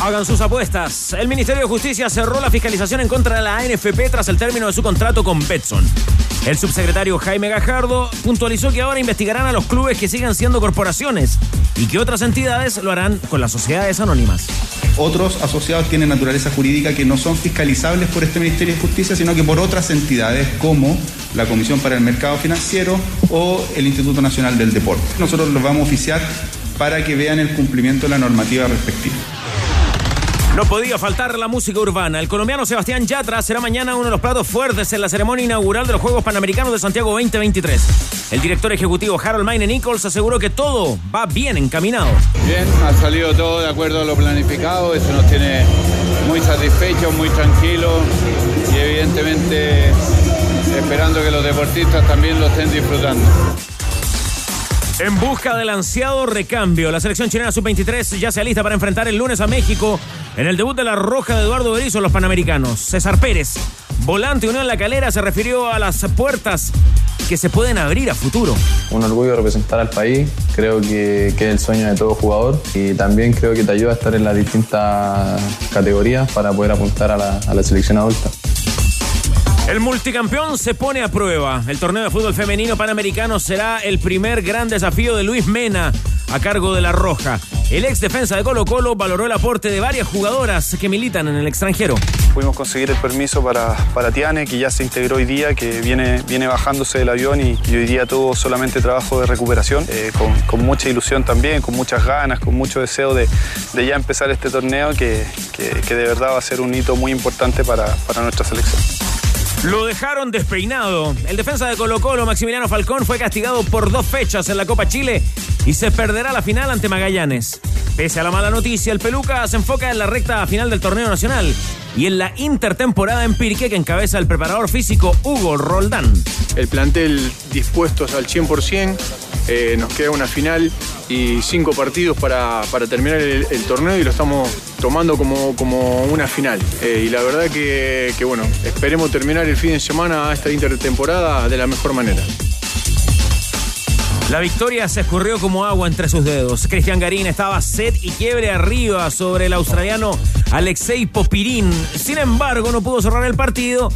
Hagan sus apuestas. El Ministerio de Justicia cerró la fiscalización en contra de la ANFP tras el término de su contrato con Betson. El subsecretario Jaime Gajardo puntualizó que ahora investigarán a los clubes que sigan siendo corporaciones y que otras entidades lo harán con las sociedades anónimas. Otros asociados tienen naturaleza jurídica que no son fiscalizables por este Ministerio de Justicia, sino que por otras entidades como la Comisión para el Mercado Financiero o el Instituto Nacional del Deporte. Nosotros los vamos a oficiar para que vean el cumplimiento de la normativa respectiva. No podía faltar la música urbana. El colombiano Sebastián Yatra será mañana uno de los platos fuertes en la ceremonia inaugural de los Juegos Panamericanos de Santiago 2023. El director ejecutivo Harold Maine Nichols aseguró que todo va bien encaminado. Bien, ha salido todo de acuerdo a lo planificado. Eso nos tiene muy satisfechos, muy tranquilos y evidentemente esperando que los deportistas también lo estén disfrutando. En busca del ansiado recambio, la selección chilena sub-23 ya se alista para enfrentar el lunes a México en el debut de la Roja de Eduardo Berizzo los Panamericanos. César Pérez, volante Unión La Calera, se refirió a las puertas que se pueden abrir a futuro. Un orgullo representar al país, creo que, es el sueño de todo jugador y también creo que te ayuda a estar en las distintas categorías para poder apuntar a la selección adulta. El multicampeón se pone a prueba. El torneo de fútbol femenino panamericano será el primer gran desafío de Luis Mena a cargo de la Roja. El ex defensa de Colo Colo valoró el aporte de varias jugadoras que militan en el extranjero. Pudimos conseguir el permiso para, para Tiane, que ya se integró hoy día, que viene, viene bajándose del avión y, hoy día tuvo solamente trabajo de recuperación, eh, con, con, mucha ilusión también, con muchas ganas, con mucho deseo de, de ya empezar este torneo que, que, que, de verdad va a ser un hito muy importante para, para nuestra selección. Lo dejaron despeinado. El defensa de Colo Colo, Maximiliano Falcón, fue castigado por dos fechas en la Copa Chile y se perderá la final ante Magallanes. Pese a la mala noticia, el Peluca se enfoca en la recta final del torneo nacional y en la intertemporada en Pirque que encabeza el preparador físico Hugo Roldán. El plantel dispuestos al 100%, eh, nos queda una final y cinco partidos para, para terminar el, torneo y lo estamos tomando como, como una final. Eh, y la verdad que, que, bueno, esperemos terminar el fin de semana esta intertemporada de la mejor manera. La victoria se escurrió como agua entre sus dedos. Cristian Garín estaba set y quiebre arriba sobre el australiano Alexei Popirín. Sin embargo, no pudo cerrar el partido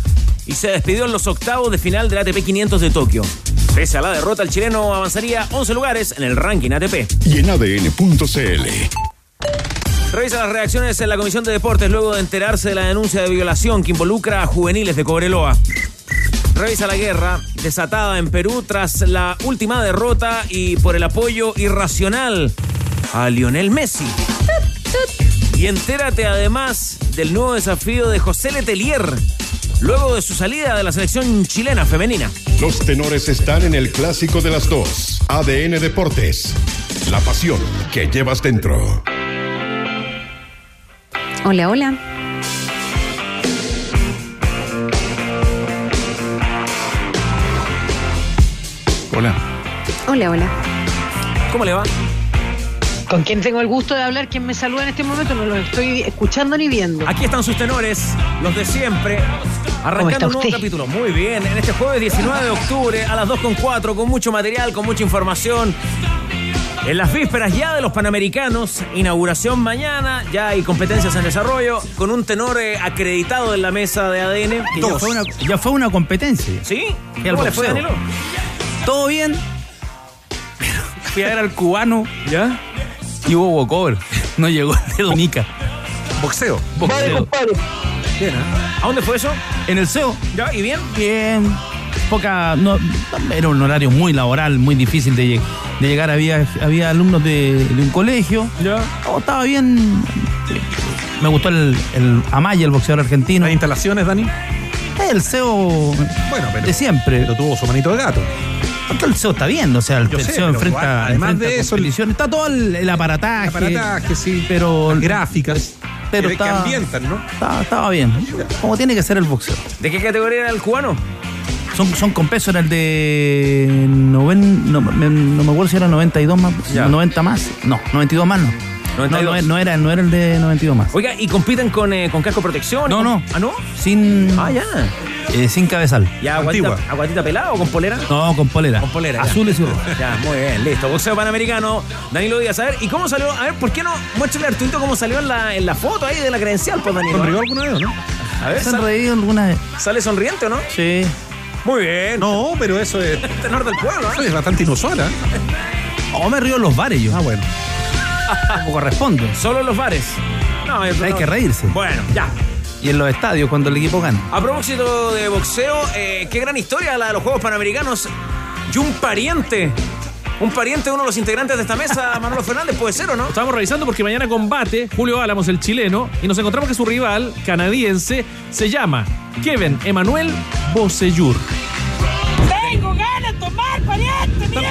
y se despidió en los octavos de final del ATP 500 de Tokio. Pese a la derrota, el chileno avanzaría 11 lugares en el ranking ATP. Y en ADN.cl. Revisa las reacciones en la Comisión de Deportes luego de enterarse de la denuncia de violación que involucra a juveniles de Cobreloa. Revisa la guerra desatada en Perú tras la última derrota y por el apoyo irracional a Lionel Messi. Y entérate además del nuevo desafío de José Letelier luego de su salida de la selección chilena femenina. Los tenores están en el clásico de las dos. ADN Deportes. La pasión que llevas dentro. Hola, hola. Hola. Hola, hola. ¿Cómo le va? ¿Con quién tengo el gusto de hablar? ¿Quién me saluda en este momento? No lo estoy escuchando ni viendo. Aquí están sus tenores, los de siempre. Arrancando un nuevo capítulo. Muy bien, en este jueves 19 de octubre a las 2.4 con mucho material, con mucha información. En las vísperas ya de los Panamericanos, inauguración mañana, ya hay competencias en desarrollo, con un tenor eh, acreditado en la mesa de ADN. Ya fue, una, ya fue una competencia. ¿Sí? ¿Cómo le fue, Danilo? Todo bien. Fui a ver al cubano. ¿Ya? Y hubo walkover. No llegó el de Dominica. Boxeo. Boxeo. Bien, ¿eh? ¿A dónde fue eso? En el CEO. ¿Ya? ¿Y bien? Bien. Poca. No, era un horario muy laboral, muy difícil de, de llegar. Había, había alumnos de, de un colegio. Ya. Oh, estaba bien. Me gustó el, el Amaya, el boxeador argentino. ¿Las instalaciones, Dani? El CEO bueno, pero, de siempre. Pero tuvo su manito de gato. Porque el CEO está bien, o sea, el, Yo el sé, CEO pero enfrenta, igual, además enfrenta de eso, está todo el, el aparataje. El aparataje, sí. Pero Las gráficas. Pero que, estaba, ambientan, ¿no? Estaba, estaba bien. Como tiene que ser el boxeo. ¿De qué categoría era el cubano? Son, son con peso, era el de. Noven, no, me, no me acuerdo si era 92 más. Ya. 90 más. No, 92 más no. 92. No, no, no era, no era el de 92 más. Oiga, ¿y compiten con, eh, con casco protección? No, ¿Y con- no. ¿Ah, no? Sin. Ah, ya. eh, sin cabezal. ¿Ya aguatita, aguatita pelada o con polera? No, con polera. Con polera. ya. Azules y rojos. Ya, muy bien, listo. Boxeo panamericano. Danilo Díaz, a ver, ¿y cómo salió? A ver, ¿por qué no? Muéstrale a Arturito cómo salió en la, en la foto ahí de la credencial, pues, Danilo. ¿Sonrió alguna vez o no? A ver, ¿Se han sal- reído alguna vez? ¿sale sonriente o no? Sí. Muy bien. No, pero eso es, Tenor del pueblo, eso ¿eh? es bastante inusual, ¿eh? O me río en los bares yo. Ah, bueno. Como corresponde. Solo en los bares. No, Hay no. que reírse. Bueno, ya. Y en los estadios cuando el equipo gana. A propósito de boxeo, eh, qué gran historia la de los Juegos Panamericanos. Y un pariente, un pariente de uno de los integrantes de esta mesa, Manolo Fernández, puede ser o no. Estamos revisando porque mañana combate Julio Álamos, el chileno, y nos encontramos que su rival canadiense se llama Kevin Emanuel Bosellur. Tengo ganas de tomar, pariente, mierda.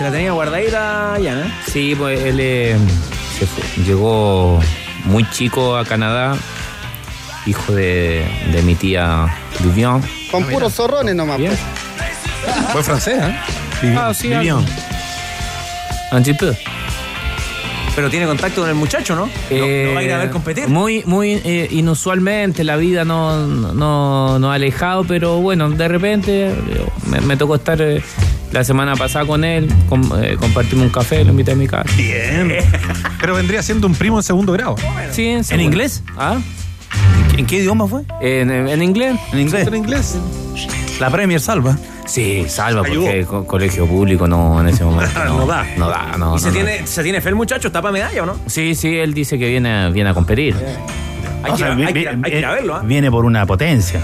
Se la tenía guardadita ya, ¿eh? Sí, pues él eh, se fue- llegó muy chico a Canadá, hijo de, de mi tía Vivian. Con puros zorrones nomás. Bien. Fue francés, ¿eh? Vivi- Ah, sí, Vivian. Un peu. Pero tiene contacto con el muchacho, ¿no? No, no va a ir a ver competir. Eh, Muy, muy eh, inusualmente, la vida no, no, no ha alejado, pero bueno, de repente eh, me, me tocó estar eh, la semana pasada con él, eh, compartimos un café, lo invité a mi casa. Bien. Pero vendría siendo un primo en segundo grado. Sí, ¿En segundo. inglés? ¿Ah? ¿En qué idioma fue? En, en inglés. En inglés. ¿En inglés? La Premier salva. Sí, salva, porque co- colegio público no en ese momento. No, No da. No da, no. ¿Y se, no, tiene, se tiene fe el muchacho? ¿Está para medalla o no? Sí, sí, él dice que viene, viene a competir. Hay, que, ir a- verlo, ¿ah? Viene por una potencia.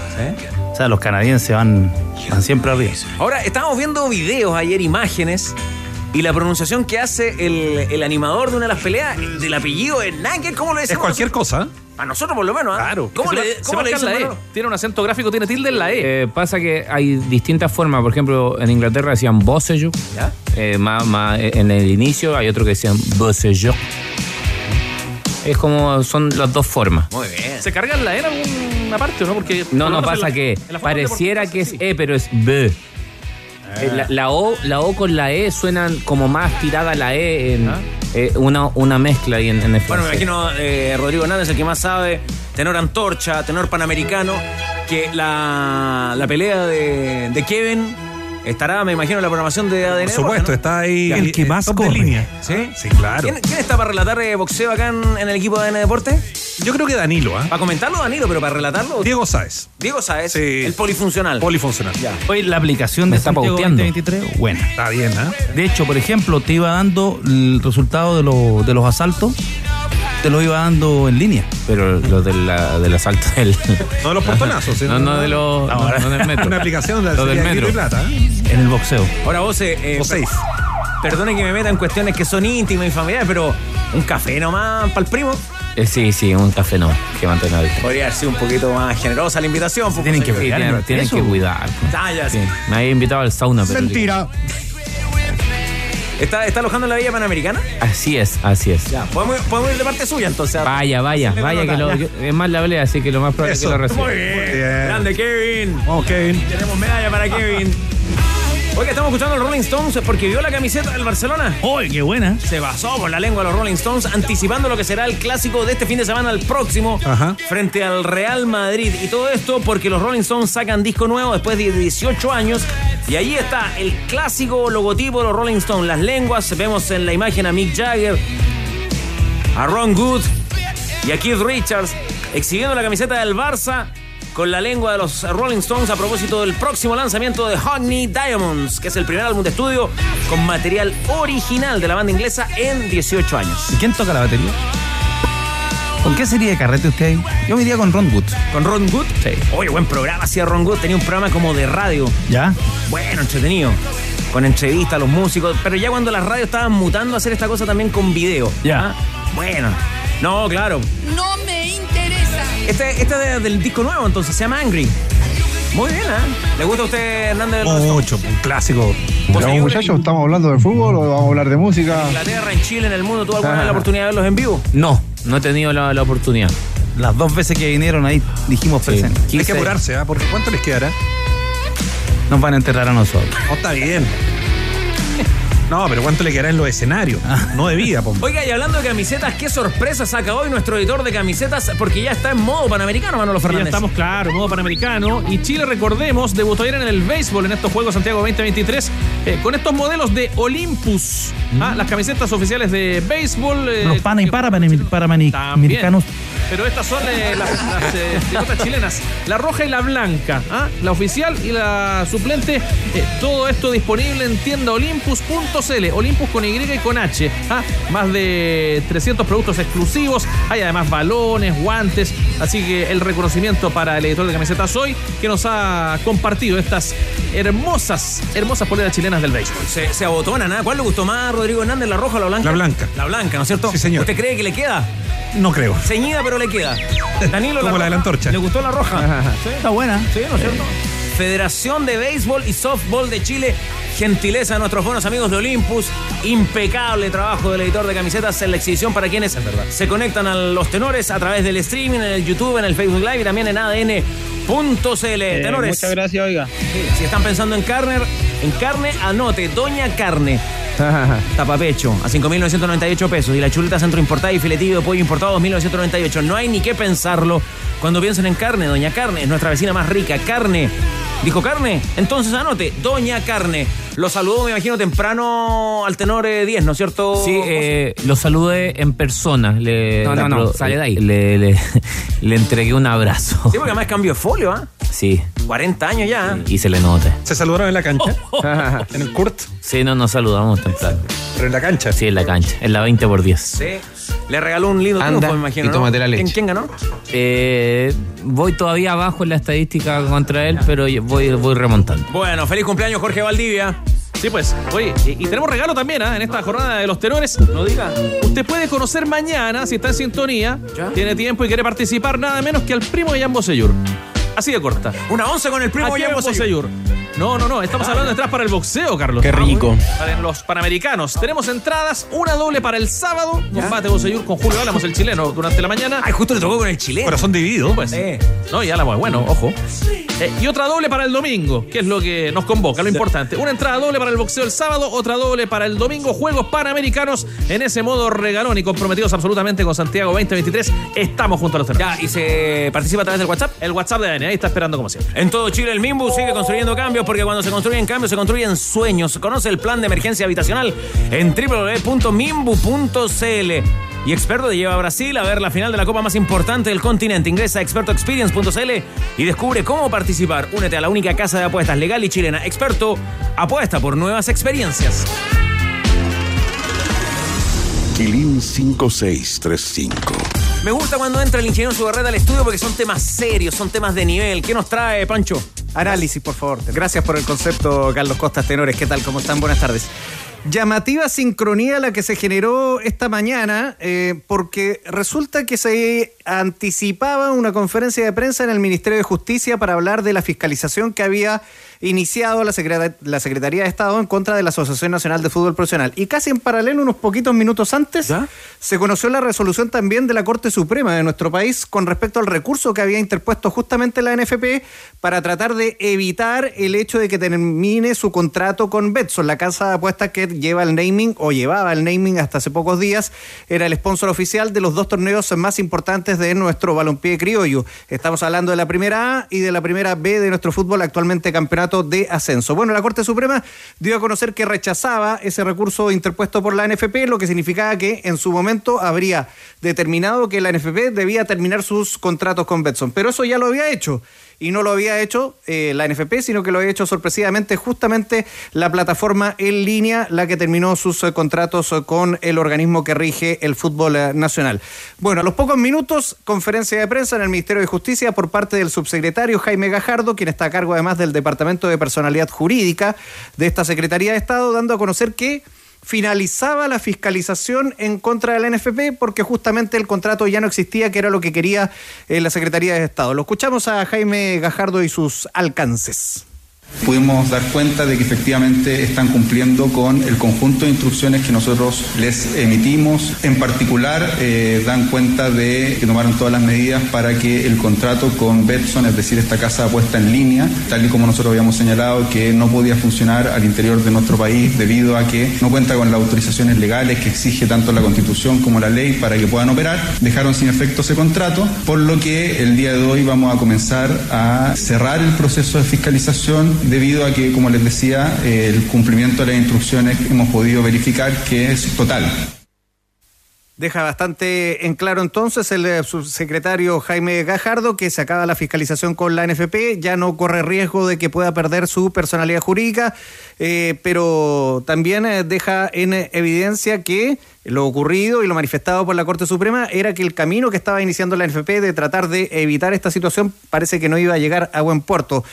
Sea, los canadienses van, van siempre arriba. Ahora, estábamos viendo videos ayer, imágenes, y la pronunciación que hace el, el animador de una de las peleas del apellido es Nagel, ¿cómo le Es decimos? cualquier cosa. ¿eh? A nosotros por lo menos, ¿ah? Claro. ¿Cómo le, mar- cómo se le dicen, la E. Tiene un acento gráfico, tiene tilde en la E. Eh, pasa que hay distintas formas. Por ejemplo, en Inglaterra decían Bosseju. ¿Ya? Eh, más, más, eh, en el inicio hay otro que decían Bosseju. Es como son las dos formas. Muy bien. ¿Se carga en la E en alguna parte o no? Porque No, no pasa la- que pareciera que es sí. E, pero es B. Eh, La, la o, la O con la E suenan como más tirada la E, en, eh, una, una mezcla ahí en, en el Bueno, me imagino eh, Rodrigo Hernández, el que más sabe, tenor antorcha, tenor panamericano, que la, la pelea de, de Kevin estará, me imagino, en la programación de ADN. Por supuesto, ¿no? está ahí. El que eh, más corre. línea. ¿Sí? Sí, claro. ¿Quién, quién está para relatar eh, boxeo acá en, en el equipo de ADN Deporte? Yo creo que Danilo, ¿ah? ¿Para comentarlo, Danilo, pero para relatarlo? Diego Sáez. Diego Sáez, Sí. el polifuncional. Polifuncional. Ya. Hoy la aplicación Me de está Santiago pauteando. 2023, buena. Está bien, ¿ah? De hecho, por ejemplo, te iba dando el resultado de, los- de los asaltos, te lo iba dando en línea. Pero lo de la- del asalto del. No de los portonazos, No, sino- no de los. No, no del metro. Una aplicación de la del metro. Plata. ¿eh? En el boxeo. Ahora vos, eh, eh, O seis. perdone que me meta en cuestiones que son íntimas y familiares, pero un café nomás para el primo. Eh, sí, sí, un café no, que mantenga Podría haber sido un poquito más generosa la invitación. pues, tienen que tienen, que cuidar. Ah, ya, sí. Sí, Me había invitado al sauna, pero. Mentira. ¿Está, ¿Está alojando en la Villa Panamericana? Así es, así es. Ya, podemos, podemos ir de parte suya entonces. Vaya, vaya, vaya, que lo, yo- es más la hablé, así que lo más probable es que Eso. lo reciba. Muy bien. bien. Grande Kevin. Vamos, Kevin. Tenemos medalla para Kevin. Oiga, estamos escuchando a los Rolling Stones porque vio la camiseta del Barcelona. ¡Uy, qué buena! Se basó por la lengua de los Rolling Stones, anticipando lo que será el clásico de este fin de semana al próximo Ajá. frente al Real Madrid. Y todo esto porque los Rolling Stones sacan disco nuevo después de 18 años. Y ahí está el clásico logotipo de los Rolling Stones. Las lenguas, vemos en la imagen a Mick Jagger, a Ron Good y a Keith Richards exhibiendo la camiseta del Barça con la lengua de los Rolling Stones a propósito del próximo lanzamiento de Honey Diamonds, que es el primer álbum de estudio con material original de la banda inglesa en 18 años. ¿Y quién toca la batería? ¿Con qué sería de carrete usted ahí? Yo me iría con Ron Wood. ¿Con Ron Good? Sí. Oye, buen programa hacía Ron Good, tenía un programa como de radio. ¿Ya? Bueno, entretenido. Con entrevistas a los músicos. Pero ya cuando las radios estaban mutando a hacer esta cosa también con video. Ya. ¿Ah? Bueno. No, claro. No me. Este, este es de- del disco nuevo, entonces se llama Angry. Muy bien, ¿eh? ¿Le gusta a usted, Hernández? Mucho, un clásico. ¿Vos seguís con ¿estamos hablando de fútbol o vamos a hablar de música? Inglaterra, en Chile, en el mundo, ¿tú alguna vez la Ajá. oportunidad de verlos en vivo? No, no he tenido la, la oportunidad. Las dos veces que vinieron ahí dijimos Sí. presente. Hay que apurarse, ¿ah? Porque ¿cuánto les quedará? Nos van a enterrar a nosotros. No, está bien. No, pero ¿cuánto le quedará en los escenarios? No de vida, po. Oiga, y hablando de camisetas, qué sorpresa saca hoy nuestro editor de camisetas, porque ya está en modo panamericano, Manolo Y ya Fernández. estamos, claro, modo panamericano. Y Chile, recordemos, debutó ayer en el béisbol en estos Juegos Santiago 2023 eh, con estos modelos de Olympus. Ah, las camisetas oficiales de béisbol. eh, Los pana y para También. panamericanos. Pero estas son eh, las, las, eh, pilotas chilenas. La roja y la blanca. ¿ah? La oficial y la suplente. Eh, todo esto disponible en tienda olympus.cl. Olympus con Y y con H. ¿ah? Más de 300 productos exclusivos. Hay además balones, guantes. Así que el reconocimiento para el editor de camisetas hoy que nos ha compartido estas hermosas, hermosas poleras chilenas del béisbol. Se, se abotonan, ¿ah? ¿Cuál le gustó más, Rodrigo Hernández, la roja o la blanca? La blanca. La blanca, ¿no es cierto? Sí, señor. ¿Usted cree que le queda? No creo. Ceñida, pero le queda. Danilo, Como la de la antorcha. ¿Le gustó la roja? ¿Sí? Está buena. Sí, ¿no es cierto? Federación de Béisbol y Softball de Chile. Gentileza de nuestros buenos amigos de Olympus. Impecable trabajo del editor de camisetas en la exhibición para quienes se conectan a los tenores a través del streaming, en el YouTube, en el Facebook Live y también en ADN.cl. tenores. Muchas gracias, oiga. Sí, Si están pensando en carne, en carne, anote, Doña Carne. Tapapecho a 5.998 pesos. Y la chuleta centro importada y filetillo de pollo importado 2.998. No hay ni que pensarlo. Cuando piensen en carne, Doña Carne es nuestra vecina más rica. Carne. ¿Dijo carne? Entonces anote, Doña Carne. Lo saludó, me imagino, temprano al tenor eh, 10, ¿no es cierto? Sí, eh, lo saludé en persona. Le, No, no, no, sale de ahí. Le, le- le entregué un abrazo. Sí, porque además cambió de folio, ¿ah? Sí, 40 años ya. ¿ah? y se le nota. ¿Se saludaron en la cancha? ¿En el Kurt? Sí, no nos saludamos temprano. ¿Pero en la cancha? Sí, en la cancha, en la 20 por 10. Sí. Le regaló un lindo Anda triunfo, me imagino. y ¿no? tómate la leche. ¿Quién, quién ganó? Eh, voy todavía abajo en la estadística contra él, pero voy, voy remontando. Bueno, feliz cumpleaños, Jorge Valdivia. Sí, pues. Oye, y, y tenemos regalo también ¿ah? en esta jornada de los tenores. No diga. Usted puede conocer mañana, si está en sintonía, tiene tiempo y quiere participar, nada menos que al primo de Jan Bosellur. Así de corta. Una once con el primo Aquí Jan. No, no, no. Estamos hablando de entradas para el boxeo, Carlos. Qué rico. Para los panamericanos. Tenemos entradas, una doble para el sábado. Combate Bosellur con Julio Álamos, el chileno, durante la mañana. Ay, justo le tocó con el chileno. Corazón dividido. Pues. No, y Álamos, bueno, ojo. Eh, y otra doble para el domingo, que es lo que nos convoca, lo importante. Una entrada doble para el boxeo el sábado, otra doble para el domingo. Juegos Panamericanos en ese modo regalón y comprometidos absolutamente con Santiago 2023. Estamos junto a los tenores. Ya, ¿y se participa a través del WhatsApp? El WhatsApp de ADN, ahí está esperando como siempre. En todo Chile, el Mimbu sigue construyendo cambios porque cuando se construyen cambios, se construyen sueños. Conoce el plan de emergencia habitacional en www.mimbu.cl. Y Experto te lleva a Brasil a ver la final de la copa más importante del continente. Ingresa a expertoexperience.cl y descubre cómo participar. Únete a la única casa de apuestas legal y chilena. Experto apuesta por nuevas experiencias. Quilín 5635. Me gusta cuando entra el ingeniero Subarreta al estudio porque son temas serios, son temas de nivel. ¿Qué nos trae, Pancho? Análisis, por favor. Gracias por el concepto, Carlos Costas Tenores. ¿Qué tal? ¿Cómo están? Buenas tardes. Llamativa sincronía la que se generó esta mañana, eh, porque resulta que se anticipaba una conferencia de prensa en el Ministerio de Justicia para hablar de la fiscalización que había iniciado la, Secreta- la Secretaría de Estado en contra de la Asociación Nacional de Fútbol Profesional. Y casi en paralelo, unos poquitos minutos antes, se conoció la resolución también de la Corte Suprema de nuestro país con respecto al recurso que había interpuesto justamente la NFP para tratar de evitar el hecho de que termine su contrato con Betson, la casa de apuestas que lleva el naming o llevaba el naming hasta hace pocos días, era el sponsor oficial de los dos torneos más importantes de nuestro balompié criollo. Estamos hablando de la primera A y de la primera B de nuestro fútbol, actualmente campeonato de ascenso. Bueno, la Corte Suprema dio a conocer que rechazaba ese recurso interpuesto por la NFP, lo que significaba que en su momento habría determinado que la NFP debía terminar sus contratos con Betson. Pero eso ya lo había hecho. Y no lo había hecho eh, la NFP, sino que lo había hecho sorpresivamente justamente la plataforma en línea, la que terminó sus eh, contratos eh, con el organismo que rige el fútbol nacional. Bueno, a los pocos minutos, conferencia de prensa en el Ministerio de Justicia por parte del subsecretario Jaime Gajardo, quien está a cargo además del Departamento de Personalidad Jurídica de esta Secretaría de Estado, dando a conocer que finalizaba la fiscalización en contra de la NFP porque justamente el contrato ya no existía, que era lo que quería eh, la Secretaría de Estado. Lo escuchamos a Jaime Gajardo y sus alcances. Pudimos dar cuenta de que efectivamente están cumpliendo con el conjunto de instrucciones que nosotros les emitimos. En particular, eh, dan cuenta de que tomaron todas las medidas para que el contrato con Betson, es decir, esta casa puesta en línea, tal y como nosotros habíamos señalado que no podía funcionar al interior de nuestro país debido a que no cuenta con las autorizaciones legales que exige tanto la Constitución como la ley para que puedan operar, dejaron sin efecto ese contrato, por lo que el día de hoy vamos a comenzar a cerrar el proceso de fiscalización debido a que, como les decía, el cumplimiento de las instrucciones hemos podido verificar que es total. Deja bastante en claro entonces el eh, subsecretario Jaime Gajardo que se acaba la fiscalización con la NFP, ya no corre riesgo de que pueda perder su personalidad jurídica, eh, pero también eh, deja en evidencia que lo ocurrido y lo manifestado por la Corte Suprema era que el camino que estaba iniciando la NFP de tratar de evitar esta situación parece que no iba a llegar a buen puerto,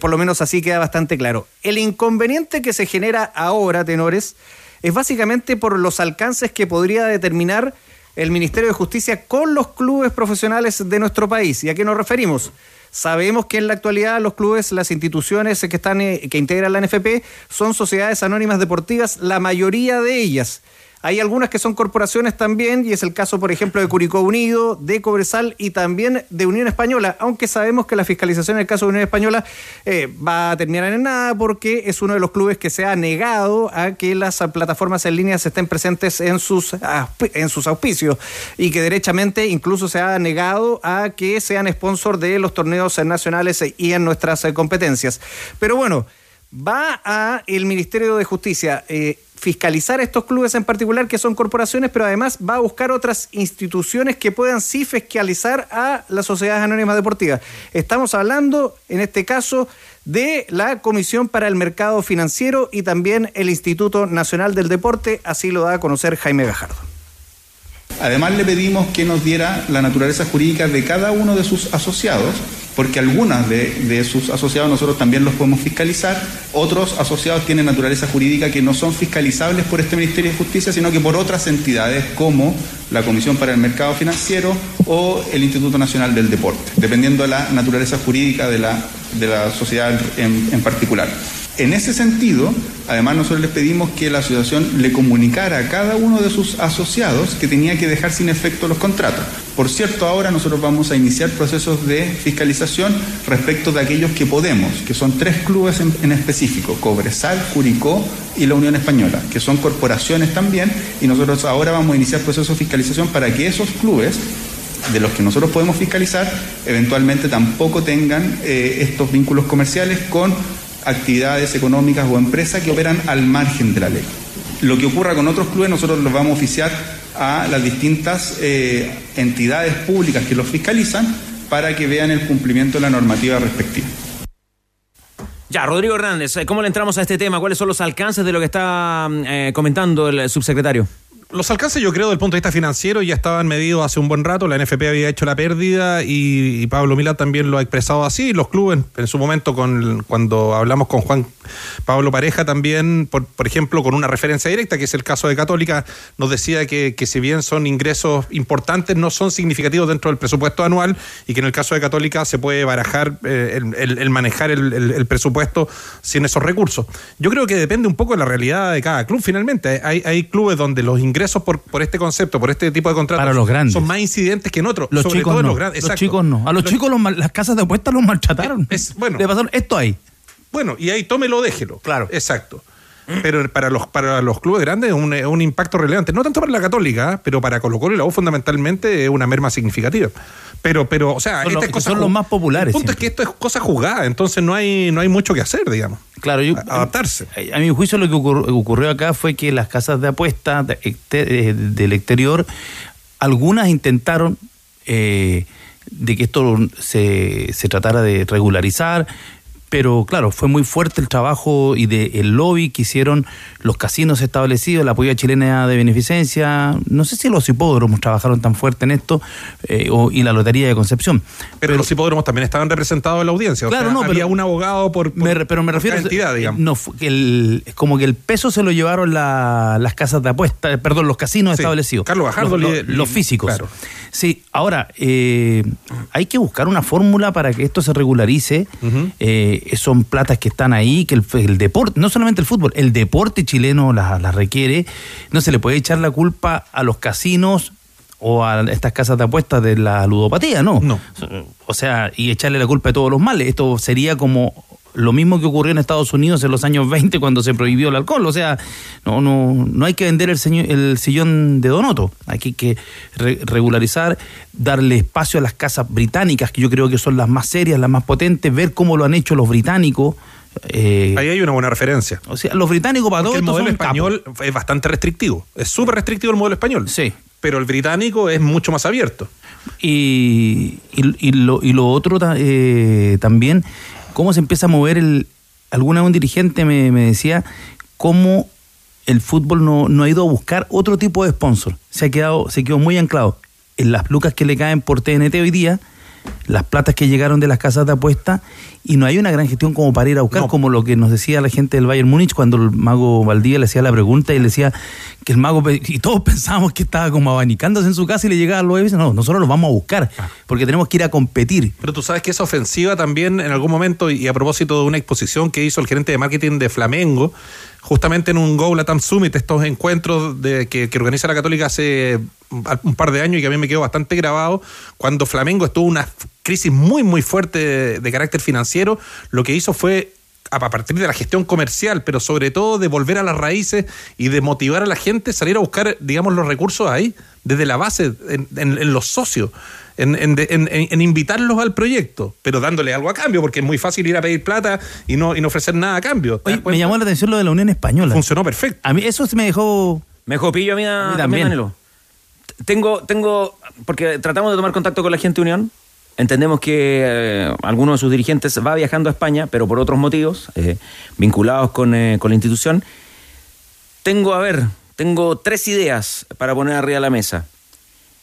por lo menos así queda bastante claro. El inconveniente que se genera ahora, tenores, es básicamente por los alcances que podría determinar el Ministerio de Justicia con los clubes profesionales de nuestro país. ¿Y a qué nos referimos? Sabemos que en la actualidad los clubes, las instituciones que están eh, que integran la NFP son sociedades anónimas deportivas, la mayoría de ellas. Hay algunas que son corporaciones también, y es el caso, por ejemplo, de Curicó Unido, de Cobresal y también de Unión Española, aunque sabemos que la fiscalización en el caso de Unión Española eh, va a terminar en nada porque es uno de los clubes que se ha negado a que las plataformas en línea estén presentes en sus, en sus auspicios y que derechamente incluso se ha negado a que sean sponsor de los torneos nacionales y en nuestras eh, competencias. Pero bueno, va a el Ministerio de Justicia. Eh, fiscalizar estos clubes en particular, que son corporaciones, pero además va a buscar otras instituciones que puedan sí fiscalizar a las sociedades anónimas deportivas. Estamos hablando, en este caso, de la Comisión para el Mercado Financiero y también el Instituto Nacional del Deporte, así lo da a conocer Jaime Gajardo. Además le pedimos que nos diera la naturaleza jurídica de cada uno de sus asociados, porque algunas de, sus asociados nosotros también los podemos fiscalizar, otros asociados tienen naturaleza jurídica que no son fiscalizables por este Ministerio de Justicia, sino que por otras entidades como la Comisión para el Mercado Financiero o el Instituto Nacional del Deporte, dependiendo de la naturaleza jurídica de la, de la sociedad en particular. En ese sentido, además nosotros les pedimos que la asociación le comunicara a cada uno de sus asociados que tenía que dejar sin efecto los contratos. Por cierto, ahora nosotros vamos a iniciar procesos de fiscalización respecto de aquellos que podemos, que son tres clubes en, específico, Cobresal, Curicó y la Unión Española, que son corporaciones también, y nosotros ahora vamos a iniciar procesos de fiscalización para que esos clubes de los que nosotros podemos fiscalizar, eventualmente tampoco tengan eh, estos vínculos comerciales con actividades económicas o empresas que operan al margen de la ley. Lo que ocurra con otros clubes, nosotros los vamos a oficiar a las distintas eh, entidades públicas que los fiscalizan para que vean el cumplimiento de la normativa respectiva. Ya, Rodrigo Hernández, ¿cómo le entramos a este tema? ¿Cuáles son los alcances de lo que está eh, comentando el subsecretario? Los alcances, yo creo, desde el punto de vista financiero, ya estaban medidos hace un buen rato. La NFP había hecho la pérdida y, Pablo Milán también lo ha expresado así. Los clubes, en su momento, con, cuando hablamos con Juan Pablo Pareja, también, por, ejemplo, con una referencia directa, que es el caso de Católica, nos decía que, si bien son ingresos importantes, no son significativos dentro del presupuesto anual y que en el caso de Católica se puede barajar eh, el, manejar el, presupuesto sin esos recursos. Yo creo que depende un poco de la realidad de cada club, finalmente. Hay, hay clubes donde los ingresos por, por este concepto, por este tipo de contratos, Para los grandes. son más incidentes que en otros. Los chicos no. Los, chicos no. A los, chicos las casas de apuestas los maltrataron. Es, bueno, Le pasaron esto ahí. Bueno, y ahí tómelo, déjelo. Claro. Exacto. Pero para los, para los clubes grandes es un, un, impacto relevante. No tanto para la Católica, ¿eh? pero para Colo Colo y la U fundamentalmente es una merma significativa. Pero, pero, o sea, son, los, son los más populares. El punto es que esto es cosa jugada, entonces no hay, no hay mucho que hacer, digamos. Claro, yo, adaptarse. A, mi juicio lo que ocurrió acá fue que las casas de apuestas del exterior, algunas intentaron eh, de que esto se, se tratara de regularizar, pero claro, fue muy fuerte el trabajo y de el lobby que hicieron los casinos establecidos, la apoyo chilena de beneficencia, no sé si los hipódromos trabajaron tan fuerte en esto, eh, y la Lotería de Concepción. Pero, los hipódromos también estaban representados en la audiencia. Claro, no, había un abogado por, pero me refiero entidad, digamos. No, el, como que el peso se lo llevaron las casas de apuestas, perdón, los casinos establecidos. Carlos Bajardo, los, físicos. Sí, ahora, eh, hay que buscar una fórmula para que esto se regularice. Eh, eh, son platas que están ahí, que el, el deporte, no solamente el fútbol, el deporte chileno las las requiere. No se le puede echar la culpa a los casinos o a estas casas de apuestas de la ludopatía, ¿no? No. O sea, y echarle la culpa de todos los males. Esto sería como lo mismo que ocurrió en Estados Unidos en los años 20 cuando se prohibió el alcohol. O sea, no, no, no hay que vender el, señor- el sillón de Donoto. Hay que, que re- regularizar, darle espacio a las casas británicas, que yo creo que son las más serias, las más potentes, ver cómo lo han hecho los británicos. Eh, Ahí hay una buena referencia. o sea, los británicos para todo el modelo capos. español es bastante restrictivo. Es súper restrictivo el modelo español. Sí. Pero el británico es mucho más abierto. Y, y- y lo, y lo otro eh, también, cómo se empieza a mover el... Alguna un dirigente me, me decía cómo el fútbol no, no ha ido a buscar otro tipo de sponsor. Se ha quedado, se quedó muy anclado en las lucas que le caen por TNT hoy día, las platas que llegaron de las casas de apuesta, y no hay una gran gestión como para ir a buscar, como lo que nos decía la gente del Bayern Múnich cuando el mago Valdía le hacía la pregunta y le decía que el mago, y todos pensábamos que estaba como abanicándose en su casa y le llegaba luego y dice, no, nosotros los vamos a buscar, porque tenemos que ir a competir. Pero tú sabes que esa ofensiva también en algún momento, y a propósito de una exposición que hizo el gerente de marketing de Flamengo, justamente en un Go Latam Summit, estos encuentros de, que, organiza la Católica hace un par de años y que a mí me quedó bastante grabado, cuando Flamengo estuvo una crisis muy, muy fuerte de carácter financiero, lo que hizo fue a a partir de la gestión comercial, pero sobre todo de volver a las raíces y de motivar a la gente, salir a buscar, digamos, los recursos ahí, desde la base, en, en- en los socios, en, en- en- en- en invitarlos al proyecto, pero dándole algo a cambio, porque es muy fácil ir a pedir plata y no, y no ofrecer nada a cambio. ¿Te das Me llamó la atención lo de la Unión Española. Funcionó perfecto. A mí eso sí me dejó... Me dejó pillo a mí, A mí también. Danilo. T- Tengo, tengo, porque tratamos de tomar contacto con la gente de Unión. Entendemos que eh, alguno de sus dirigentes va viajando a España, pero por otros motivos, eh, vinculados con, eh, con la institución. Tengo, a ver, tengo tres ideas para poner arriba de la mesa.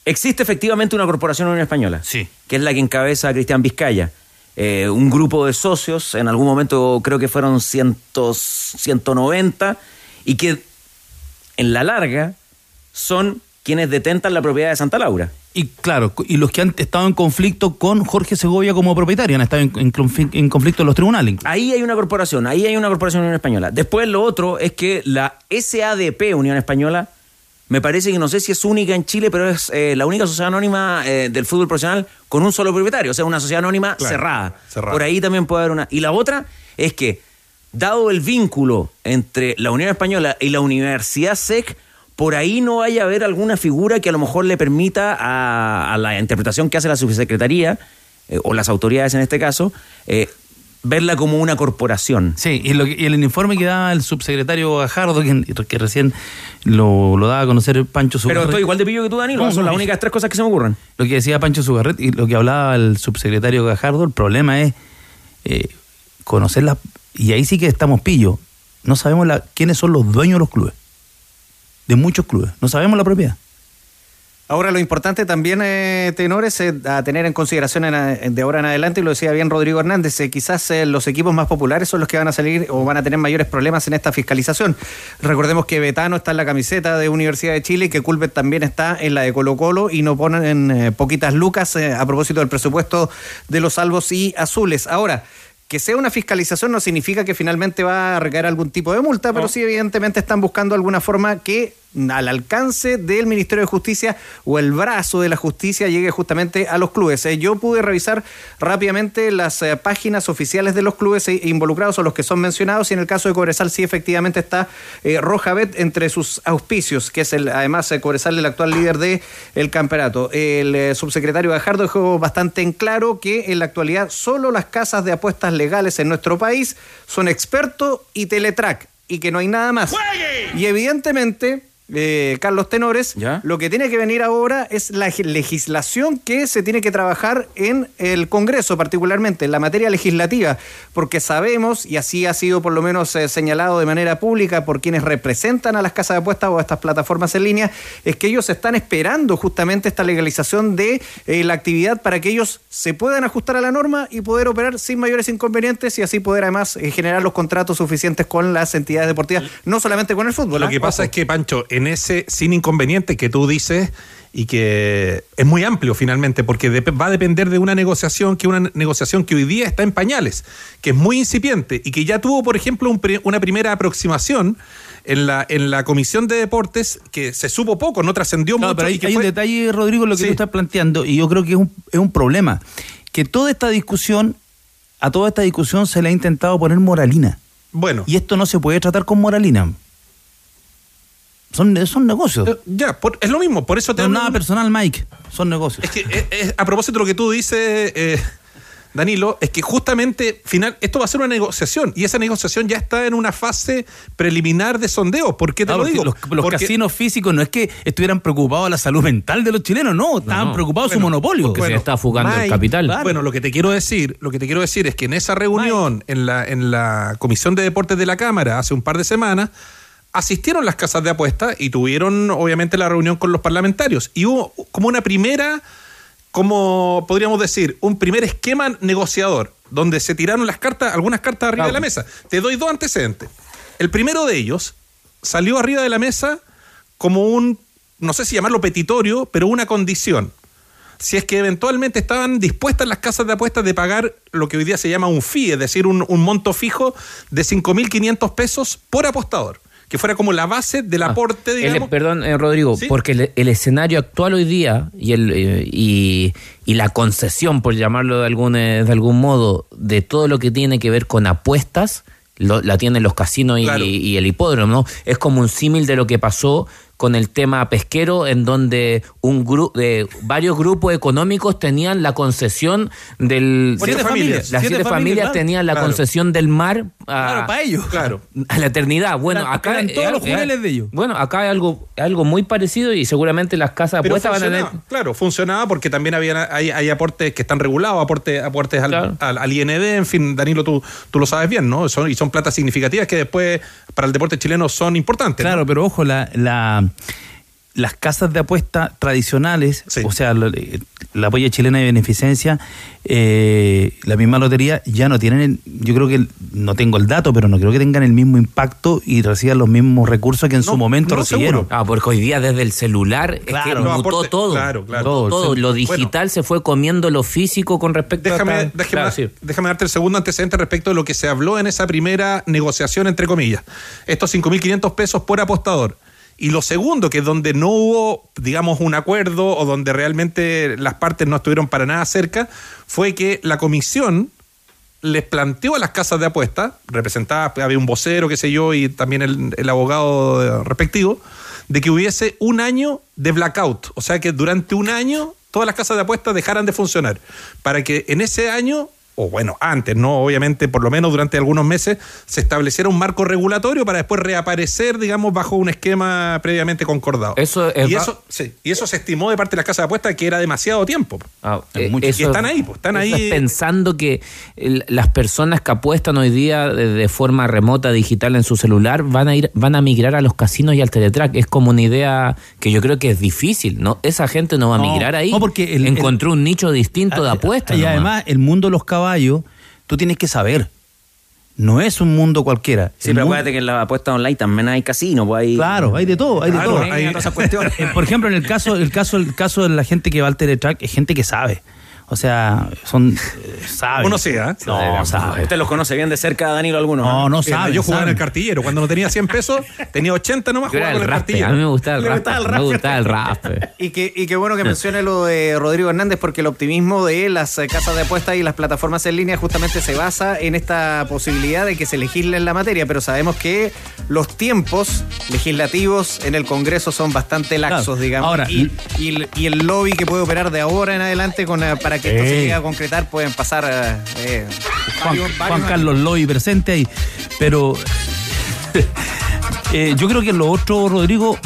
Existe efectivamente una corporación Unión Española, Sí. que es la que encabeza Cristian Vizcaya. Eh, un grupo de socios, en algún momento creo que fueron cientos, 190, y que en la larga son quienes detentan la propiedad de Santa Laura. Y claro, y los que han estado en conflicto con Jorge Segovia como propietario, han estado en, en confli- en conflicto en los tribunales. Ahí hay una corporación, ahí hay una corporación Unión Española. Después lo otro es que la SADP Unión Española, me parece que no sé si es única en Chile, pero es eh, la única sociedad anónima eh, del fútbol profesional con un solo propietario, o sea, una sociedad anónima Claro, cerrada. cerrada. Por ahí también puede haber una. Y la otra es que, dado el vínculo entre la Unión Española y la Universidad SEC, por ahí no vaya a haber alguna figura que a lo mejor le permita a, a la interpretación que hace la subsecretaría, eh, o las autoridades en este caso, eh, verla como una corporación. Sí, y, lo que- y el informe que daba el subsecretario Gajardo, que, que recién lo, lo daba a conocer Pancho Pero Sugarret. estoy igual de pillo que tú, Danilo. No, son no, las únicas tres cosas que se me ocurren. Lo que decía Pancho Sugarret y lo que hablaba el subsecretario Gajardo, el problema es eh, conocerla. Y ahí sí que estamos pillos. No sabemos la, quiénes son los dueños de los clubes. De muchos clubes. No sabemos la propiedad. Ahora lo importante también, eh, tenores, eh, a tener en consideración de ahora en adelante, y lo decía bien Rodrigo Hernández, eh, quizás eh, los equipos más populares son los que van a salir o van a tener mayores problemas en esta fiscalización. Recordemos que Betano está en la camiseta de Universidad de Chile y que Culbet también está en la de Colo Colo y no ponen eh, poquitas lucas a propósito del presupuesto de los salvos y azules. Ahora, que sea una fiscalización no significa que finalmente va a recaer algún tipo de multa, pero sí evidentemente están buscando alguna forma que al alcance del Ministerio de Justicia o el brazo de la justicia llegue justamente a los clubes. Eh, Yo pude revisar rápidamente las eh, páginas oficiales de los clubes eh, involucrados o los que son mencionados y en el caso de Cobresal sí efectivamente está eh, Roja Bet entre sus auspicios, que es el además Cobresal el actual líder del el campeonato. El subsecretario Gajardo dejó bastante en claro que en la actualidad solo las casas de apuestas legales en nuestro país son experto y teletrack y que no hay nada más. Y evidentemente, eh, Carlos Tenores, lo que tiene que venir ahora es la gi- legislación que se tiene que trabajar en el Congreso, particularmente en la materia legislativa, porque sabemos, y así ha sido por lo menos eh, señalado de manera pública por quienes representan a las casas de apuestas o a estas plataformas en línea, es que ellos están esperando justamente esta legalización de eh, la actividad para que ellos se puedan ajustar a la norma y poder operar sin mayores inconvenientes y así poder además eh, generar los contratos suficientes con las entidades deportivas, no solamente con el fútbol. Lo ¿ah? que pasa Ojo. es que, Pancho, en ese sin inconveniente que tú dices, y que es muy amplio finalmente, porque va a depender de una negociación que una negociación que hoy día está en pañales, que es muy incipiente y que ya tuvo, por ejemplo, un una primera aproximación en la, en la Comisión de Deportes, que se supo poco, no trascendió mucho. pero hay, un detalle, Rodrigo, lo que Sí. tú estás planteando, y yo creo que es un, es un problema. Que toda esta discusión, a toda esta discusión se le ha intentado poner moralina. Bueno. Y esto no se puede tratar con moralina. Son, son negocios. Eh, Ya, por- es lo mismo, por eso te No es nada personal, Mike. Son negocios. Es que eh, eh, a propósito de lo que tú dices, eh, Danilo, es que justamente final, esto va a ser una negociación y esa negociación ya está en una fase preliminar de sondeo. ¿Por qué te Ah, lo digo? Los, los Porque- casinos físicos no es que estuvieran preocupados de la salud mental de los chilenos, no, estaban no. preocupados de su Bueno, monopolio. porque se está fugando el capital. Bueno, lo que te quiero decir, lo que te quiero decir es que en esa reunión, en la, en la Comisión de Deportes de la Cámara, hace un par de semanas, asistieron las casas de apuestas y tuvieron, obviamente, la reunión con los parlamentarios. Y hubo como una primera, como podríamos decir, un primer esquema negociador, donde se tiraron las cartas, algunas cartas arriba de la mesa. Te doy dos antecedentes. El primero de ellos salió arriba de la mesa como un, no sé si llamarlo petitorio, pero una condición si es que eventualmente estaban dispuestas las casas de apuestas de pagar lo que hoy día se llama un fee, es decir, un, un monto fijo de 5.500 pesos por apostador, que fuera como la base del aporte, El- digamos. perdón, eh, Rodrigo, ¿Sí? porque el, el escenario actual hoy día y, el, eh, y, y la concesión, por llamarlo de algún, eh, de algún modo, de todo lo que tiene que ver con apuestas, lo- la tienen los casinos y, y el hipódromo, ¿no? Es como un símil de lo que pasó con el tema pesquero, en donde un grupo de varios grupos económicos tenían la concesión del Siete familias, las siete siete, familias, tenían la Claro. concesión del mar a, Claro, para ellos. Claro. a la eternidad. Bueno, acá eran todos eh, los eh, de ellos. Bueno, acá hay algo, algo muy parecido y seguramente las casas de apuestas van a tener. claro, funcionaba porque también había, hay, hay aportes que están regulados, aportes, aportes al, Claro. al- al IND, en fin, Danilo, tú, tú lo sabes bien, ¿no? Son, y son platas significativas que después para el deporte chileno son importantes. ¿no? Claro, pero ojo, la, la- las casas de apuesta tradicionales, Sí. o sea, lo- eh, la polla chilena de beneficencia, eh, la misma lotería, ya no tienen, el- yo creo que, no tengo el dato, pero no creo que tengan el mismo impacto y reciban los mismos recursos que en No, su momento no, recibieron. seguro. Ah, porque hoy día desde el celular Claro. es que mutó todo. claro, claro. Todo, Todo, todo. sí. Lo Bueno. digital se fue comiendo lo físico con respecto Déjame, a. déjame, Claro, sí. déjame darte el segundo antecedente respecto de lo que se habló en esa primera negociación, entre comillas. Estos 5.500 pesos por apostador. Y lo segundo, que donde no hubo, digamos, un acuerdo o donde realmente las partes no estuvieron para nada cerca, fue que la comisión les planteó a las casas de apuestas, representadas, había un vocero, qué sé yo, y también el, el abogado eh, respectivo, de que hubiese un año de blackout. O sea que durante un año todas las casas de apuestas dejaran de funcionar. Para que en ese año, o bueno, antes, no, obviamente, por lo menos durante algunos meses, se estableciera un marco regulatorio para después reaparecer, digamos, bajo un esquema previamente concordado. Eso es y, eso, sí, y eso se estimó de parte de las casas de apuestas que era demasiado tiempo. Ah, Es eh, mucho. eso- Y están ahí, pues, están ahí. es pensando que el- las personas que apuestan hoy día de, de forma remota, digital en su celular, van a ir, van a migrar a los casinos y al teletrack. Es como una idea que yo creo que es difícil, ¿no? Esa gente no va a No, migrar ahí. no, porque el- encontró un nicho distinto de Ah, apuestas. Y nomás. además, el mundo de los caballos, tú tienes que saber. No es un mundo cualquiera. Sí, El pero mundo- acuérdate que en las apuestas online también hay casino, pues hay. Claro, hay de todo, hay de todo. hay-. Eh, Por ejemplo, en el caso, el caso, el caso de la gente que va al teletrack, es gente que sabe. O sea, son eh, saben. Uno sí, ¿eh? No, sabe. Usted los conoce bien de cerca, Danilo, algunos. No, ¿eh? no sabe. yo jugaba en el cartillero. Cuando no tenía 100 pesos, tenía 80 nomás, jugaba el con el cartillero. a mí me gustaba el el Me gustaba el raspe. Y que, y qué bueno que mencione lo de Rodrigo Hernández, porque el optimismo de las casas de apuestas y las plataformas en línea justamente se basa en esta posibilidad de que se legisle en la materia, pero sabemos que los tiempos legislativos en el Congreso son bastante laxos, Claro. digamos. Ahora, y, y el, y el lobby que puede operar de ahora en adelante con, eh, para que esto se llegue a concretar pueden pasar eh, eh, Juan, varios- Juan varios Carlos Loy presente ahí. Pero eh, yo creo que lo otro, Rodrigo,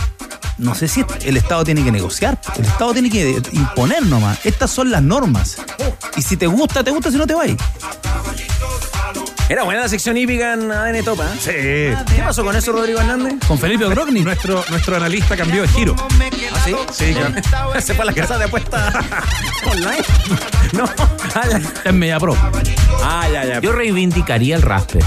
no sé si el Estado tiene que negociar. El Estado tiene que imponer nomás. Estas son las normas. Y si te gusta, te gusta, si no te vas. Era buena la sección hípica en ADN Topa. ¿eh? Sí. ¿Qué pasó con eso, Rodrigo Hernández? Con Felipe Grogni. Nuestro, nuestro analista cambió de giro. ¿Ah, sí? ¿Sí? Claro. Se fue a la casa de apuestas online. No. Es media pro. Ah, ya, ya. Yo reivindicaría el raspe.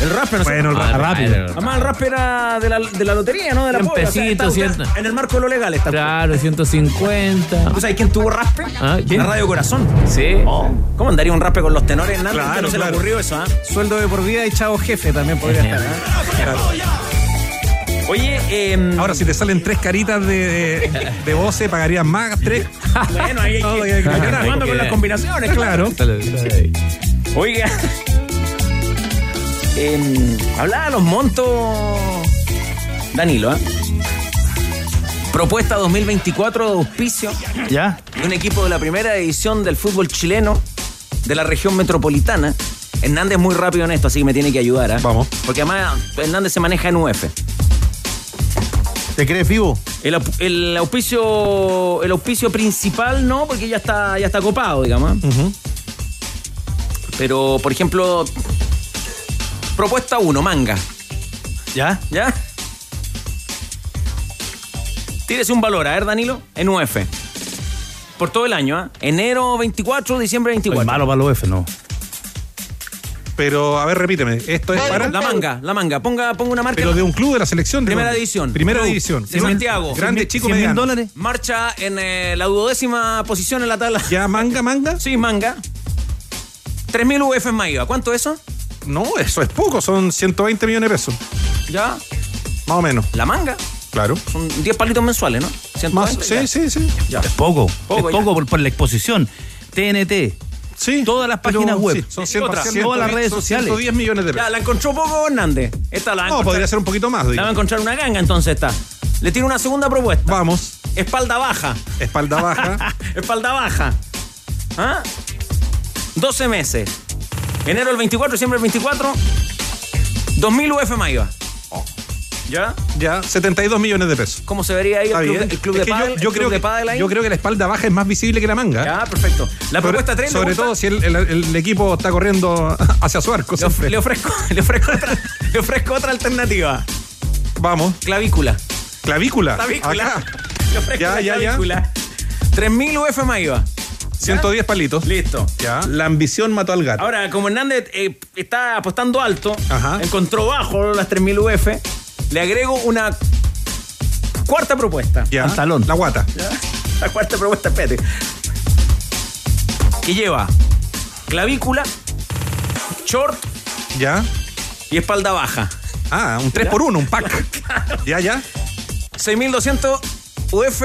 El raspe no. Bueno, el Ah, rápido. Además, el raspe era de la, de la lotería, ¿no? De la Cien pobre, o sea, pesitos, está- cien- está En el marco de lo legal está. Claro, 150. ¿Tú sabes quién tuvo raspe? Ah, ¿quién? La Radio Corazón. Sí. ¿Cómo andaría un raspe con los tenores? Hernández? Claro, no se claro. le ocurrió eso, ¿ah? Sueldo de por vida y chavo jefe también podría estar. ¿eh? Oye, eh, Ahora, si te salen tres caritas de, de, de voce, pagarías más tres. bueno, ahí hay que, cambiar. jugando con las combinaciones, claro. Oiga, eh, hablaba de los montos, Danilo, ¿ah? Propuesta 2024 de auspicio ¿Ya? de un equipo de la primera edición del fútbol chileno de la región metropolitana. Hernández es muy rápido en esto, así que me tiene que ayudar. ¿ah? Vamos. Porque además Hernández se maneja en UF. ¿Te crees vivo? El, au- el auspicio el auspicio principal no, porque ya está, ya está copado, digamos. Pero, por ejemplo, propuesta 1, manga. ¿Ya? ¿Ya? Tírese un valor, a ver, Danilo, en UF. Por todo el año, ¿ah? Enero 24, diciembre 24. Soy malo para los F, no. Pero, a ver, repíteme. Esto es para. La manga, la manga. Ponga, ponga una marca. Pero de un club de la selección. ¿de Primera división. Primera Club división. de Santiago. Grande, chico, ¿Cien mil mediano. dólares? Marcha en eh, la duodécima posición en la tabla. ¿Ya manga, manga? Sí, manga. 3.000 UF en Maiva. ¿Cuánto es eso? No, eso es poco. Son 120 millones de pesos. Ya. Más o menos. La manga. Claro. Son 10 palitos mensuales, ¿no? Más, 120, sí, ya. sí, sí. Ya. Es poco. Poco, es ya. poco por, por la exposición. TNT. Sí. Todas las pero páginas web. sí, son 100, Otra. Todas las redes son sociales. 110 millones de Ya, pesos. la encontró poco Hernández. Esta la No, podría ser un poquito más. La digo. va a encontrar una ganga, entonces esta. Le tiro una segunda propuesta. Vamos. Espalda baja. Espalda baja. Espalda baja. ¿Ah? 12 meses. Enero el 24, diciembre el 24. 2000 UF Maiva. ¿Ya? ya, 72 millones de pesos. ¿Cómo se vería ahí el club, el club de yo- pádel? yo, club creo que, ahí? yo creo que la espalda baja es más visible que la manga. Ya, perfecto. La Sobre- propuesta 3 Sobre todo si el, el- el equipo está corriendo hacia su arco. le, of- siempre. le ofrezco, le, ofrezco otra, le ofrezco otra alternativa. Vamos. Clavícula. Clavícula. Clavícula. Acá. Le ofrezco Ya, la ya, ya. clavícula. 3000 UF Maiva. 110 palitos. Listo. Ya. La ambición mató al gato. Ahora, como Hernández eh, está apostando alto, Ajá. encontró bajo las 3000 UF, le agrego una cuarta propuesta. ya. pantalón. La guata. ¿Ya? La cuarta propuesta, espérate. Que lleva clavícula, short Ya. y espalda baja. Ah, un 3 por 1 un pack. ya, ya. 6200 UF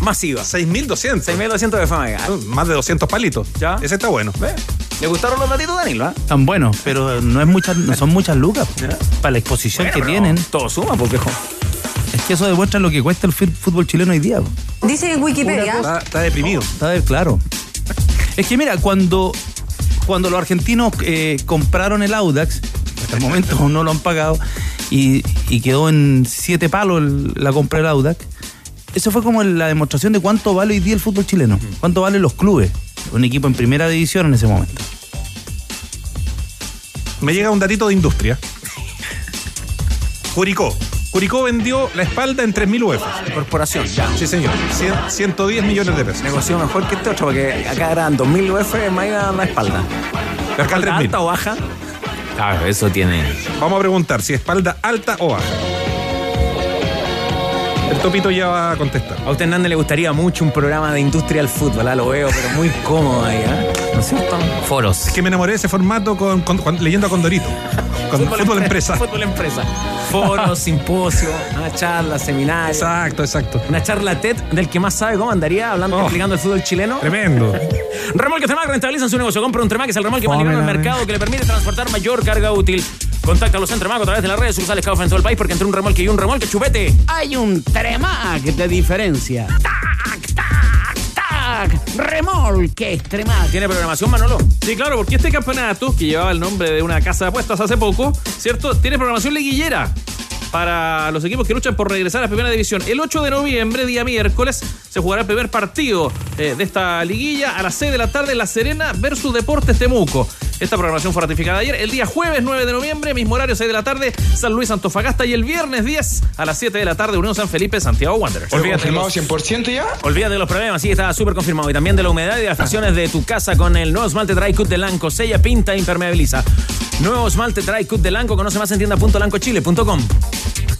masiva. 6200. 6200 UF. Uh, Más de 200 palitos. Ya. Ese está bueno. ¿Ve? ¿Le gustaron los datitos, Danilo? ah? Tan buenos, pero no, es muchas, no son muchas lucas. Ya. Para la exposición Bueno, que pero tienen. Todo suma, porque. Es que eso demuestra lo que cuesta el fútbol chileno hoy día. po. Dice en Wikipedia. Está, está deprimido. Está de- claro. Es que mira, cuando, cuando los argentinos eh, compraron el Audax, hasta el momento no lo han pagado, y, y quedó en siete palos el- la compra del Audax, eso fue como la demostración de cuánto vale hoy día el fútbol chileno, cuánto valen los clubes. Un equipo en primera división en ese momento. Me llega un datito de industria. Curicó. Curicó vendió la espalda en 3.000 UF. Corporación, ya. Sí, señor. Cien- 110 millones de pesos. Negoció mejor que este otro, porque acá eran 2000 UF más iba la espalda. ¿La espalda 3.000. alta o baja? Claro, eso tiene. Vamos a preguntar si espalda alta o baja. Topito ya va a contestar. A usted Hernández le gustaría mucho un programa de industria del fútbol, ah, lo veo, pero muy cómodo ahí, ¿eh? ¿No es cierto? Foros. Es que me enamoré de ese formato con, con- con- leyendo a Condorito. Con fútbol, empresa. Fútbol empresa. Foros, simposios, ah, charlas, seminarios. Exacto, exacto. Una charla TED del que más sabe cómo andaría hablando, Oh. explicando el fútbol chileno. Tremendo. Remolque Tremac rentabiliza su negocio. Compra un Tremac, es el remolque más liviano del mercado que le permite transportar mayor carga útil. Contáctalos en Tremac a través de las redes sociales Caufa en todo el país porque entre un remolque y un remolque, chupete. Hay un Tremac de diferencia. ¡Tac, tac, tac! Remolque Tremac. ¿Tiene programación, Manolo? Sí, claro, porque este campeonato, que llevaba el nombre de una casa de apuestas hace poco, ¿cierto? Tiene programación liguillera para los equipos que luchan por regresar a la primera división. El 8 de noviembre, día miércoles, se jugará el primer partido eh, de esta liguilla a las 6 de la tarde, La Serena versus Deportes Temuco. Esta programación fue ratificada ayer. El día jueves 9 de noviembre, mismo horario, 6 de la tarde, San Luis Antofagasta. Y el viernes 10 a las 7 de la tarde, Unión San Felipe, Santiago Wanderers. ¿Confirmado 100% ya? Olvídate de los problemas, sí, está súper confirmado. Y también de la humedad y de las fricciones de tu casa con el nuevo esmalte Dry Cut de Lanco. Sella, pinta, impermeabiliza. Nuevo esmalte Dry Cut de Lanco. Conoce más en tienda.lancochile.com.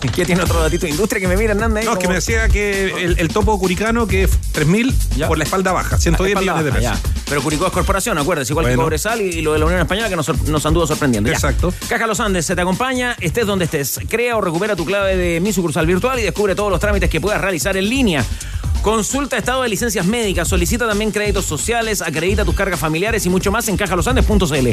¿Qué tiene otro datito de industria que me mira, Hernández? No, es que me decía que el, el topo curicano que es 3.000 por la espalda baja, 110 Espalda millones de pesos. Pero Curicó es corporación, acuérdate, igual que Bueno. Cobresal y, y lo de la Unión Española que nos, nos anduvo sorprendiendo. Ya. Exacto. Caja Los Andes se te acompaña, estés donde estés. Crea o recupera tu clave de mi sucursal virtual y descubre todos los trámites que puedas realizar en línea. Consulta estado de licencias médicas, solicita también créditos sociales, acredita tus cargas familiares y mucho más en cajalosandes.cl.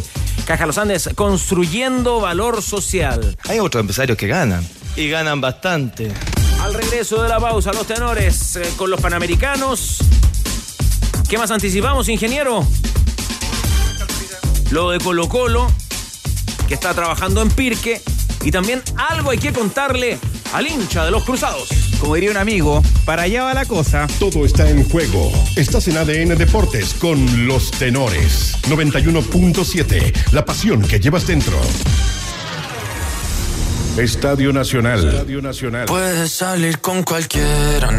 Caja Los Andes, construyendo valor social. Hay otros empresarios que ganan. Y ganan bastante. Al regreso de la pausa, los tenores eh, con los panamericanos. ¿Qué más anticipamos, ingeniero? Lo de Colo Colo, que está trabajando en Pirque. Y también algo hay que contarle al hincha de los cruzados. Como diría un amigo, para allá va la cosa. Todo está en juego. Estás en ADN Deportes con los tenores. 91.7. La pasión que llevas dentro. Estadio Nacional. Estadio Nacional. Puedes salir con cualquiera.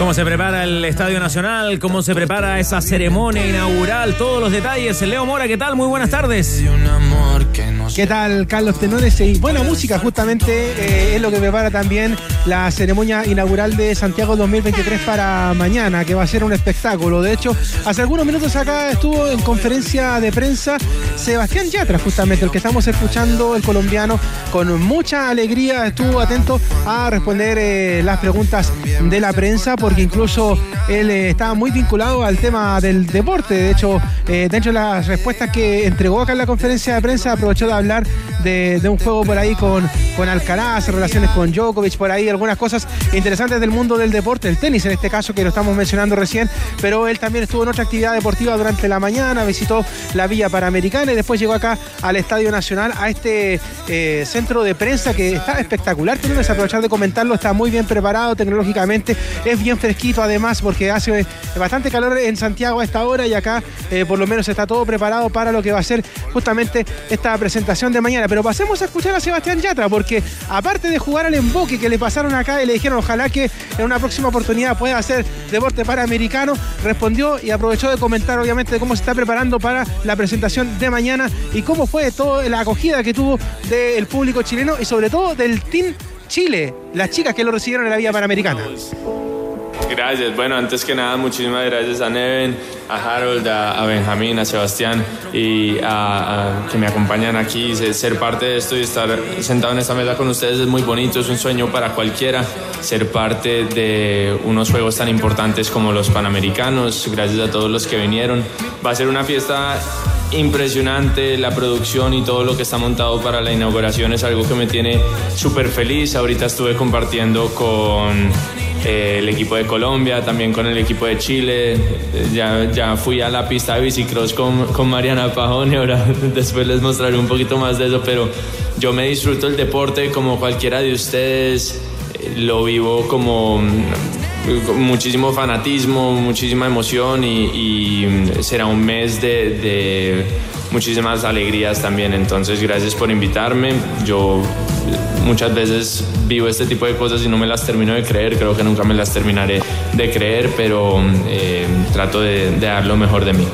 ¿Cómo se prepara el Estadio Nacional? ¿Cómo se prepara esa ceremonia inaugural? Todos los detalles. Leo Mora, ¿qué tal? Muy buenas tardes. ¿Qué tal, Carlos Tenores? Y buena música, justamente eh, es lo que prepara también la ceremonia inaugural de Santiago 2023 para mañana, que va a ser un espectáculo. De hecho, hace algunos minutos acá estuvo en conferencia de prensa Sebastián Yatra, justamente, el que estamos escuchando, el colombiano, con mucha alegría estuvo atento a responder eh, las preguntas de la prensa, porque incluso él eh, estaba muy vinculado al tema del deporte. De hecho, eh, dentro de las respuestas que entregó acá en la conferencia de prensa, aprovechó de hablar de, un juego por ahí con, con Alcaraz, relaciones con Djokovic, por ahí algunas cosas interesantes del mundo del deporte, el tenis en este caso, que lo estamos mencionando recién, pero él también estuvo en otra actividad deportiva durante la mañana, visitó la Villa Panamericana y después llegó acá al Estadio Nacional, a este eh, centro de prensa que está espectacular, tenemos que aprovechar de comentarlo, está muy bien preparado tecnológicamente, es bien fresquito además porque hace bastante calor en Santiago a esta hora y acá eh, por lo menos está todo preparado para lo que va a ser justamente esta presentación de mañana. Pero pasemos a escuchar a Sebastián Yatra porque aparte de jugar al emboque que le pasaron acá y le dijeron ojalá que en una próxima oportunidad pueda hacer deporte panamericano, respondió y aprovechó de comentar obviamente cómo se está preparando para la presentación de mañana y cómo fue toda la acogida que tuvo del público chileno y sobre todo del Team Chile, las chicas que lo recibieron en la Vía Panamericana. Gracias, bueno, antes que nada, muchísimas gracias a Neven, a Harold, a, a Benjamín, a Sebastián y a, a- que me acompañan aquí. Ser, parte de esto y estar sentado en esta mesa con ustedes es muy bonito, es un sueño para cualquiera. Ser parte de unos juegos tan importantes como los Panamericanos, gracias a todos los que vinieron. Va a ser una fiesta impresionante, la producción y todo lo que está montado para la inauguración es algo que me tiene súper feliz. Ahorita estuve compartiendo con eh, el equipo de Colombia, también con el equipo de Chile. Eh, Ya, ya fui a la pista de bicicross con, con Mariana Pajón y ahora después les mostraré un poquito más de eso, pero yo me disfruto el deporte como cualquiera de ustedes. Eh, Lo vivo como mm, muchísimo fanatismo, muchísima emoción y, y, mm, será un mes de, de muchísimas alegrías también. Entonces, gracias por invitarme. Yo muchas veces vivo este tipo de cosas y no me las termino de creer. Creo que nunca me las terminaré de creer, pero eh, trato de, de dar lo mejor de mí.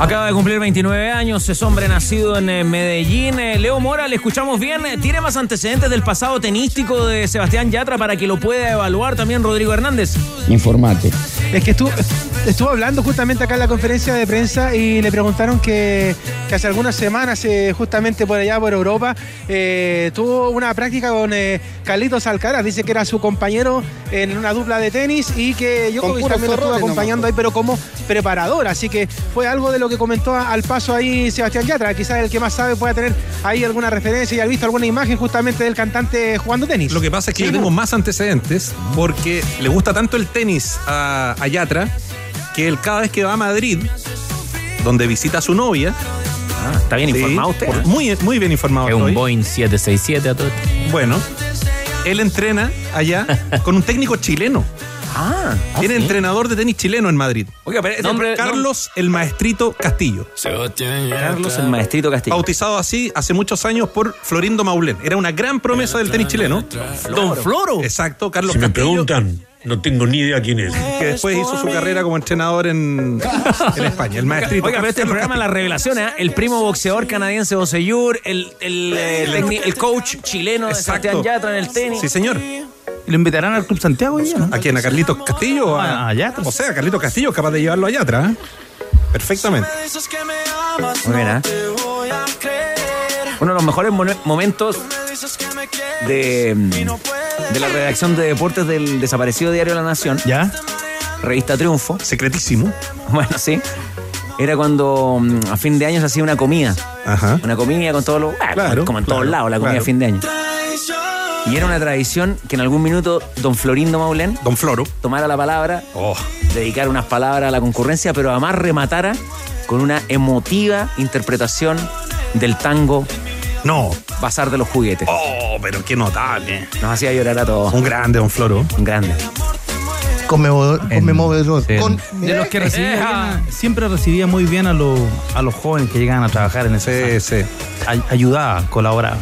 Acaba de cumplir 29 años, es hombre nacido en eh, Medellín. Eh, Leo Mora, le escuchamos bien. ¿Tiene más antecedentes del pasado tenístico de Sebastián Yatra para que lo pueda evaluar también Rodrigo Hernández? Informate. Es que estuvo, estuvo hablando justamente acá en la conferencia de prensa y le preguntaron que, que hace algunas semanas, eh, justamente por allá por Europa, eh, tuvo una práctica con eh, Carlitos Alcaraz. Dice que era su compañero en una dupla de tenis y que yo también lo estuvo acompañando ahí, pero como preparador. Así que fue algo de lo que comentó al paso ahí Sebastián Yatra. Quizás el que más sabe pueda tener ahí alguna referencia y haber visto alguna imagen justamente del cantante jugando tenis. Lo que pasa es que Sí, yo tengo más antecedentes porque le gusta tanto el tenis a, a Yatra que él cada vez que va a Madrid, donde visita a su novia. está bien informado usted, ¿eh? Muy, muy bien informado. Es un. Boeing 767 a todo. Bueno. Él entrena allá con un técnico chileno. Ah, Tiene ¿sí? entrenador de tenis chileno en Madrid. Oiga, pero Nombre Carlos el Maestrito Castillo. Carlos el Maestrito Castillo. Bautizado así hace muchos años por Florindo Maulén. Era una gran promesa del tenis chileno. Don Floro. Exacto, Carlos Si me Castillo. preguntan, no tengo ni idea quién es. Que después hizo su carrera como entrenador en, en España, el maestrito. Oiga, pero este programa La Revelación, ¿eh? el primo boxeador canadiense Boseyur, el, el, eh, el coach chileno de Exacto. Sebastián Yatra en el tenis. Sí, señor. ¿Y lo invitarán al Club Santiago hoy día, no? ¿A quién? ¿A Carlitos Castillo? o A, Ah, a Yatra. O sea, Carlitos Castillo es capaz de llevarlo a Yatra. ¿eh? Perfectamente. Muy bien, ¿eh? Uno de los mejores mo- momentos de, de la redacción de deportes del desaparecido diario La Nación. ¿Ya? Revista Triunfo. Secretísimo. Bueno, sí. Era cuando mm, a fin de año se hacía una comida. Ajá. Una comida con todos los. ah, Claro, como en todos lados, la comida claro. a fin de año. Y era una tradición que en algún minuto don Florindo Maulén Don Floro. tomara la palabra, Oh. dedicara unas palabras a la concurrencia, pero además rematara con una emotiva interpretación del tango No. Bazar de los Juguetes. Oh, pero qué notable. Nos hacía llorar a todos. Un grande, Don Floro. Un grande. Conmovedor. conmovedor. Con- De los que recibía, siempre recibía muy bien a, los a los jóvenes que llegaban a trabajar en ese. Sí, sí. Ay- ayudaba, colaboraba.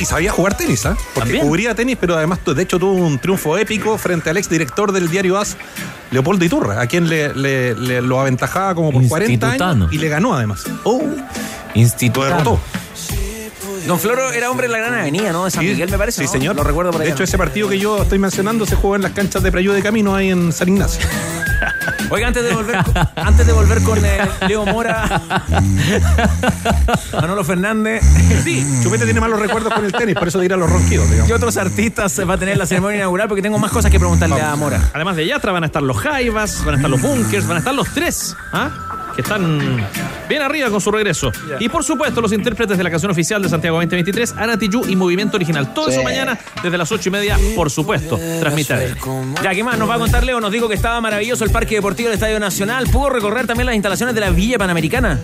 Y sabía jugar tenis, ¿ah? Porque También. cubría tenis, pero además, de hecho, tuvo un triunfo épico frente al ex director del diario AS, Leopoldo Iturra, a quien le, le- le- lo aventajaba como por 40 Institutano. años y le ganó además. Oh, Lo Instituto. derrotó. Don Floro era hombre de la Gran Avenida, ¿no? De San Sí, Miguel, me parece. Sí, ¿no? señor. Lo recuerdo por De ahí. hecho, ese partido que yo estoy mencionando se jugó en las canchas de Prayú de Camino ahí en San Ignacio. Oiga, antes de volver, con- antes de volver con eh, Leo Mora, Manolo Fernández, Sí, Chupete tiene malos recuerdos con el tenis, por eso dirá los ronquidos, digamos. ¿qué otros artistas va a tener la ceremonia inaugural? Porque tengo más cosas que preguntarle a Mora. Además de Yatra van a estar los Jaivas, van a estar los Bunkers, van a estar los tres, ¿ah? Que están bien arriba con su regreso. Y por supuesto, los intérpretes de la canción oficial de Santiago 2023, Ana Tijoux y Movimiento Original. Todo eso mañana desde las ocho y media, por supuesto, transmitiré. Ya, ¿qué más nos va a contar Leo? Nos dijo que estaba maravilloso el Parque Deportivo del Estadio Nacional. ¿Pudo recorrer también las instalaciones de la Villa Panamericana?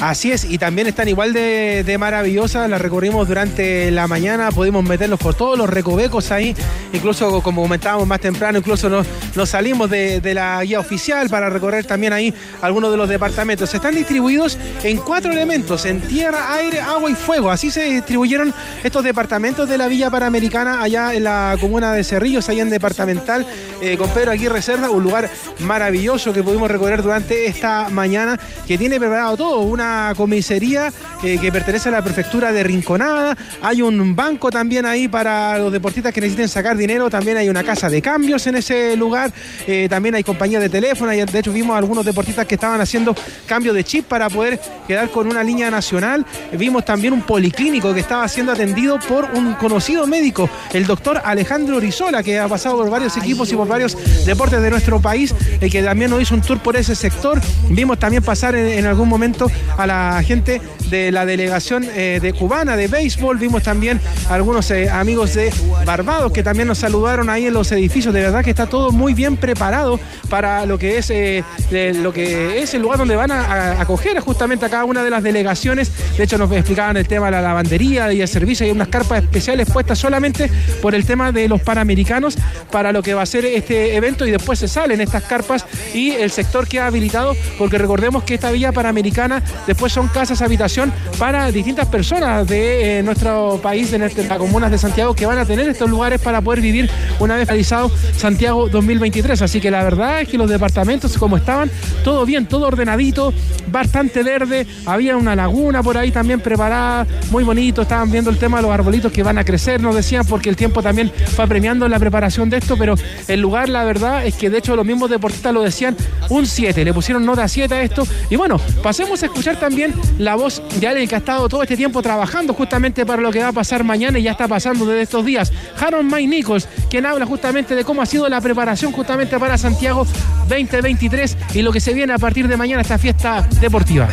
Así es, y también están igual de, maravillosas, las recorrimos durante la mañana, pudimos meternos por todos los recovecos ahí, incluso como comentábamos más temprano, incluso nos, salimos de, de la guía oficial para recorrer también ahí algunos de los departamentos. Están distribuidos en cuatro elementos, en tierra, aire, agua y fuego. Así se distribuyeron estos departamentos de la Villa Panamericana allá en la comuna de Cerrillos, allá en Departamental, eh, con Pedro Aguirre Cerda, un lugar maravilloso que pudimos recorrer durante esta mañana, que tiene preparado todo, una comisaría eh, que pertenece a la prefectura de Rinconada, hay un banco también ahí para los deportistas que necesiten sacar dinero, también hay una casa de cambios en ese lugar, eh, también hay compañías de teléfono, y de hecho vimos algunos deportistas que estaban haciendo cambio de chip para poder quedar con una línea nacional, vimos también un policlínico que estaba siendo atendido por un conocido médico, el doctor Alejandro Rizola, que ha pasado por varios equipos y por varios deportes de nuestro país, eh, que también nos hizo un tour por ese sector. Vimos también pasar en algún momento a la gente de la delegación eh, de cubana de béisbol. Vimos también algunos eh, amigos de Barbados que también nos saludaron ahí en los edificios. De verdad que está todo muy bien preparado para lo que es eh, lo que es el lugar donde van a, a- acoger justamente a cada una de las delegaciones. De hecho, nos explicaban el tema de la lavandería y el servicio. Hay unas carpas especiales puestas solamente por el tema de los panamericanos para lo que va a ser este evento y después se salen estas carpas y el sector queda habilitado porque recordemos que esta villa panamericana después son casas habitación para distintas personas de eh, nuestro país, de nuestras comunas de Santiago que van a tener estos lugares para poder vivir una vez realizado Santiago 2023. Así que la verdad es que los departamentos como estaban, todo bien, todo ordenadito, bastante verde, había una laguna por ahí también preparada, muy bonito, estaban viendo el tema de los arbolitos que van a crecer, nos decían, porque el tiempo también fue apremiando la preparación de esto, pero el lugar la verdad es que de hecho los mismos deportistas lo decían, un 7, le pusieron nota 7 a esto. Y bueno, pasemos a escuchar también la voz de alguien que ha estado todo este tiempo trabajando justamente para lo que va a pasar mañana y ya está pasando desde estos días. Harold May Nichols, quien habla justamente de cómo ha sido la preparación justamente para Santiago 2023 y lo que se viene a partir de mañana esta fiesta deportiva.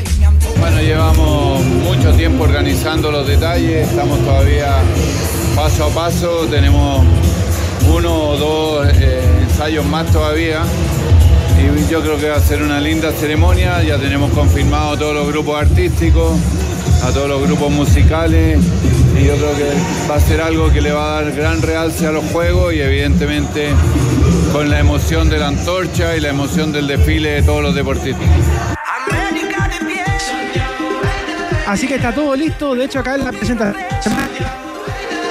Bueno, llevamos mucho tiempo organizando los detalles, estamos todavía paso a paso, tenemos uno o dos eh, ensayos más todavía yo creo que va a ser una linda ceremonia, ya tenemos confirmado a todos los grupos artísticos, a todos los grupos musicales y yo creo que va a ser algo que le va a dar gran realce a los juegos y evidentemente con la emoción de la antorcha y la emoción del desfile de todos los deportistas. Así que está todo listo. De hecho, acá en la presentación.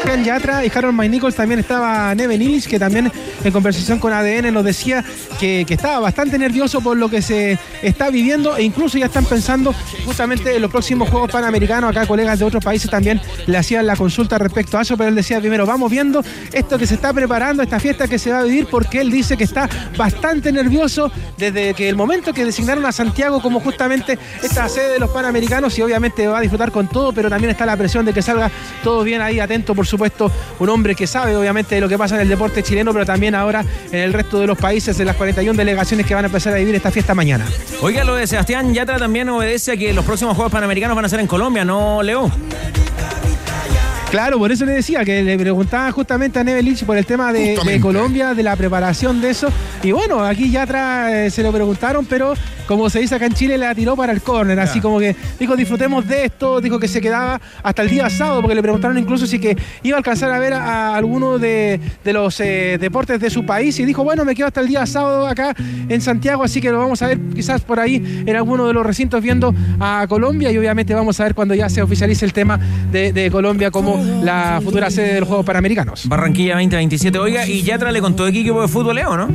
Sebastián Yatra y Harold May Nichols también estaba Neven Illich, que también en conversación con ADN nos decía que, que estaba bastante nervioso por lo que se está viviendo e incluso ya están pensando justamente en los próximos Juegos Panamericanos. Acá colegas de otros países también le hacían la consulta respecto a eso, pero él decía primero, vamos viendo esto que se está preparando, esta fiesta que se va a vivir, porque él dice que está bastante nervioso desde que el momento que designaron a Santiago como justamente esta sede de los Panamericanos y obviamente va a disfrutar con todo, pero también está la presión de que salga todo bien ahí, atento por supuesto, un hombre que sabe obviamente de lo que pasa en el deporte chileno, pero también ahora en el resto de los países, de las 41 delegaciones que van a empezar a vivir esta fiesta mañana. Oiga, lo de Sebastián Yatra también obedece a que los próximos Juegos Panamericanos van a ser en Colombia, ¿no, Leo? Claro, por eso le decía que le preguntaba justamente a Nevelich por el tema de, de Colombia, de la preparación de eso. Y bueno, aquí ya atrás eh, se lo preguntaron, pero como se dice acá en Chile, la tiró para el córner. Así como que dijo, disfrutemos de esto, dijo que se quedaba hasta el día sábado, porque le preguntaron incluso si que iba a alcanzar a ver a, a alguno de, de los eh, deportes de su país. Y dijo, bueno, me quedo hasta el día sábado acá en Santiago, así que lo vamos a ver quizás por ahí en alguno de los recintos viendo a Colombia. Y obviamente vamos a ver cuando ya se oficialice el tema de, de Colombia como la futura sede de los Juegos Panamericanos. Barranquilla 2027. Oiga, y Yatra le contó de equipo de fútbol, Leo, ¿no?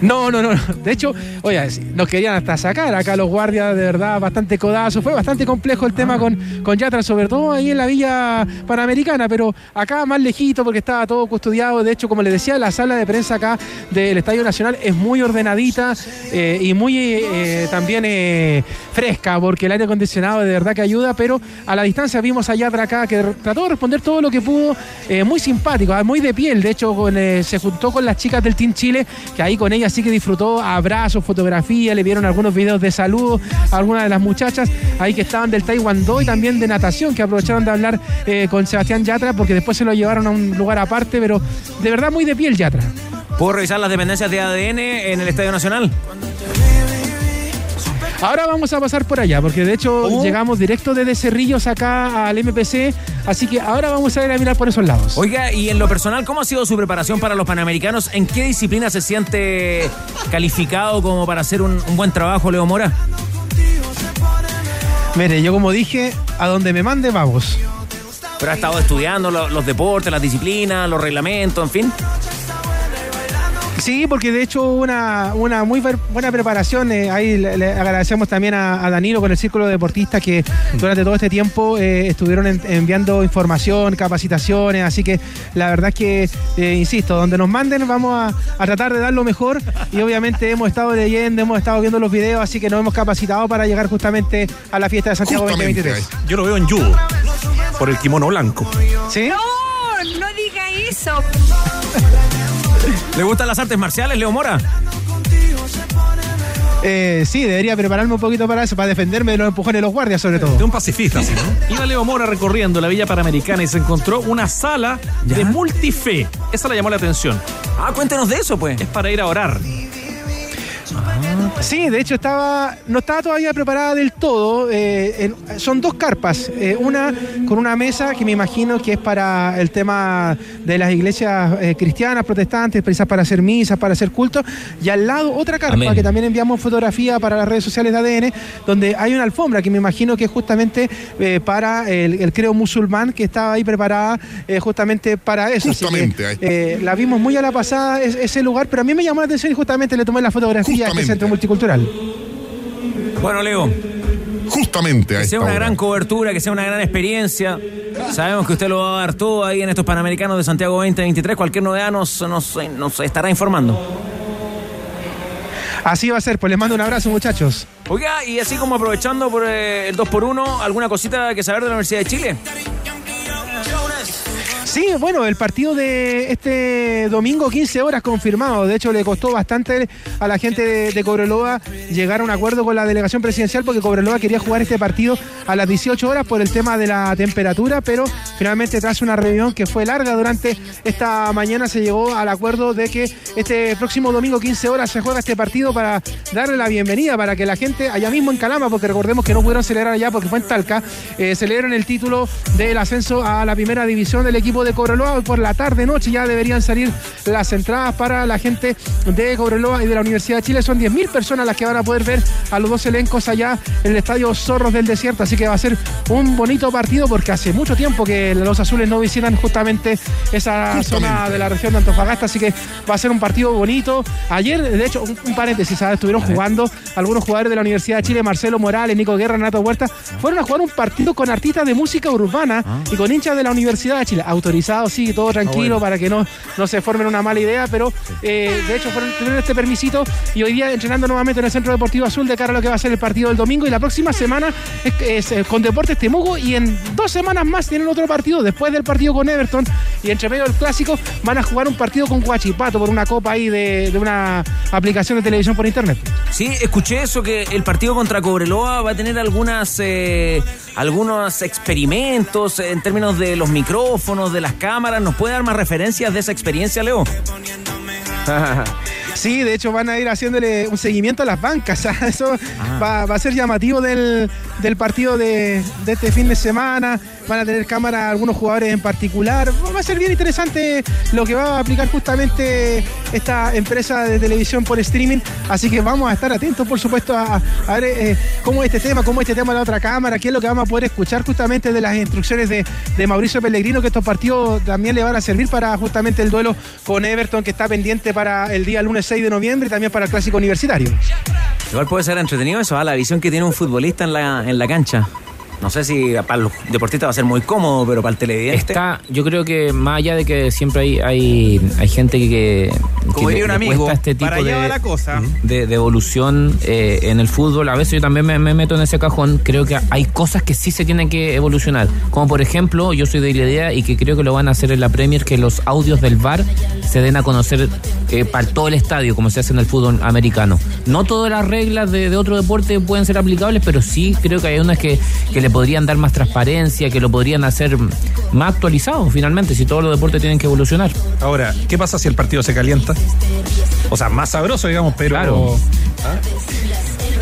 No, no, no. De hecho, oye, nos querían hasta sacar acá los guardias, de verdad, bastante codazo. Fue bastante complejo el tema con, con Yatra, sobre todo ahí en la Villa Panamericana, pero acá más lejito porque estaba todo custodiado. De hecho, como les decía, la sala de prensa acá del Estadio Nacional es muy ordenadita eh, y muy eh, también eh, fresca, porque el aire acondicionado de verdad que ayuda, pero a la distancia vimos a Yatra acá que trató de responder todo lo que pudo, muy simpático, ah, muy de piel. De hecho, con, se juntó con las chicas del Team Chile, que ahí con ellas sí que disfrutó abrazos, fotografías, le vieron algunos videos de saludo a algunas de las muchachas ahí que estaban del Taekwondo y también de natación, que aprovecharon de hablar eh, con Sebastián Yatra, porque después se lo llevaron a un lugar aparte, pero de verdad muy de piel Yatra. ¿Puedo revisar las dependencias de ADN en el Estadio Nacional? Ahora vamos a pasar por allá, porque de hecho llegamos directo desde Cerrillos acá al MPC, así que ahora vamos a ir a mirar por esos lados. Oiga, y en lo personal, ¿cómo ha sido su preparación para los Panamericanos? ¿En qué disciplina se siente calificado como para hacer un, un buen trabajo, Leo Mora? Mire, yo como dije, a donde me mande vamos. Pero ha estado estudiando lo- los deportes, las disciplinas, los reglamentos, en fin. Sí, porque de hecho hubo una, una muy buena preparación. eh, ahí le, le agradecemos también a, a Danilo con el Círculo de Deportistas que durante todo este tiempo eh, estuvieron en- enviando información, capacitaciones. Así que la verdad es que, eh, insisto, donde nos manden vamos a, a tratar de dar lo mejor. Y obviamente hemos estado leyendo, hemos estado viendo los videos, así que nos hemos capacitado para llegar justamente a la fiesta de Santiago 2023. Yo lo veo en judo, por el kimono blanco. ¿Sí? ¿Le gustan las artes marciales, Leo Mora? Eh, sí, debería prepararme un poquito para eso, para defenderme de los empujones de los guardias, sobre todo. De un pacifista, sí, ¿no? Iba Leo Mora recorriendo la Villa Panamericana y se encontró una sala de multife. Esa le llamó la atención. Ah, cuéntenos de eso, pues. Es para ir a orar. Sí, de hecho estaba no estaba todavía preparada del todo. eh, en- son dos carpas, eh, una con una mesa que me imagino que es para el tema de las iglesias eh, cristianas, protestantes, quizás para hacer misas, para hacer cultos, y al lado otra carpa Amén. que también enviamos fotografía para las redes sociales de ADN, donde hay una alfombra que me imagino que es justamente eh, para el, el creo musulmán que estaba ahí preparada eh, justamente para eso. Así que, Justamente, ahí. eh, la vimos muy a la pasada es- ese lugar, pero a mí me llamó la atención y justamente le tomé la fotografía a este centro multicultural. Bueno, Leo. Justamente a Que sea esta una hora. gran cobertura, que sea una gran experiencia. Sabemos que usted lo va a dar todo ahí en estos Panamericanos de Santiago 2023. Cualquier novedad nos, nos, nos estará informando. Así va a ser, pues les mando un abrazo, muchachos. Oiga, y así como aprovechando por eh, el 2x1, ¿alguna cosita que saber de la Universidad de Chile? Sí, bueno, el partido de este domingo 15 horas confirmado. De hecho, le costó bastante a la gente de, Cobreloa llegar a un acuerdo con la delegación presidencial porque Cobreloa quería jugar este partido a las 18 horas por el tema de la temperatura, pero finalmente tras una reunión que fue larga durante esta mañana se llegó al acuerdo de que este próximo domingo 15 horas se juega este partido para darle la bienvenida, para que la gente allá mismo en Calama, porque recordemos que no pudieron celebrar allá porque fue en Talca, eh, celebren el título del ascenso a la primera división del equipo de Cobreloa. Hoy por la tarde, noche ya deberían salir las entradas para la gente de Cobreloa y de la Universidad de Chile. Son 10.000 personas las que van a poder ver a los dos elencos allá en el estadio Zorros del Desierto. Así que va a ser un bonito partido porque hace mucho tiempo que los azules no visitan justamente esa zona de la región de Antofagasta. Así que va a ser un partido bonito. Ayer, de hecho, un, un paréntesis, ¿sabes? estuvieron jugando algunos jugadores de la Universidad de Chile, Marcelo Morales, Nico Guerra, Renato Huerta, fueron a jugar un partido con artistas de música urbana y con hinchas de la Universidad de Chile. Sí, todo tranquilo para que no, no se formen una mala idea, pero eh, de hecho fueron, tuvieron este permisito y hoy día entrenando nuevamente en el Centro Deportivo Azul de cara a lo que va a ser el partido del domingo y la próxima semana es, es, eh, con Deportes Temuco y en dos semanas más tienen otro partido después del partido con Everton y entre medio del clásico van a jugar un partido con Guachipato por una copa ahí de, de una aplicación de televisión por internet. Sí, escuché eso que el partido contra Cobreloa va a tener algunas eh, algunos experimentos en términos de los micrófonos, de las cámaras. ¿Nos puede dar más referencias de esa experiencia, Leo? Sí, de hecho van a ir haciéndole un seguimiento a las bancas. Eso va, va, a ser llamativo del, del partido de, este fin de semana. Van a tener cámara algunos jugadores en particular. Va a ser bien interesante lo que va a aplicar justamente esta empresa de televisión por streaming. Así que vamos a estar atentos, por supuesto, a, a ver eh, cómo este tema, cómo este tema de la otra cámara, qué es lo que vamos a poder escuchar justamente de las instrucciones de, de Mauricio Pellegrino, que estos partidos también le van a servir para justamente el duelo con Everton, que está pendiente para el día lunes 6 de noviembre y también para el clásico universitario. Igual puede ser entretenido eso, ¿ah? la visión que tiene un futbolista en la, en la cancha. No sé si para los deportistas va a ser muy cómodo, pero para el televidente. Está, yo creo que más allá de que siempre hay, hay, hay gente que, que, Como diría un le amigo, cuesta este tipo para allá de, va la cosa. de, de evolución eh, en el fútbol. A veces yo también me, me meto en ese cajón. Creo que hay cosas que sí se tienen que evolucionar. Como por ejemplo, yo soy de la idea y que creo que lo van a hacer en la Premier, que los audios del VAR se den a conocer eh, para todo el estadio, como se hace en el fútbol americano. No todas las reglas de, de otro deporte pueden ser aplicables, pero sí creo que hay unas que, que le podrían dar más transparencia, que lo podrían hacer más actualizado finalmente, si todos los deportes tienen que evolucionar. Ahora, ¿qué pasa si el partido se calienta? O sea, más sabroso, digamos, pero. Claro. ¿Ah?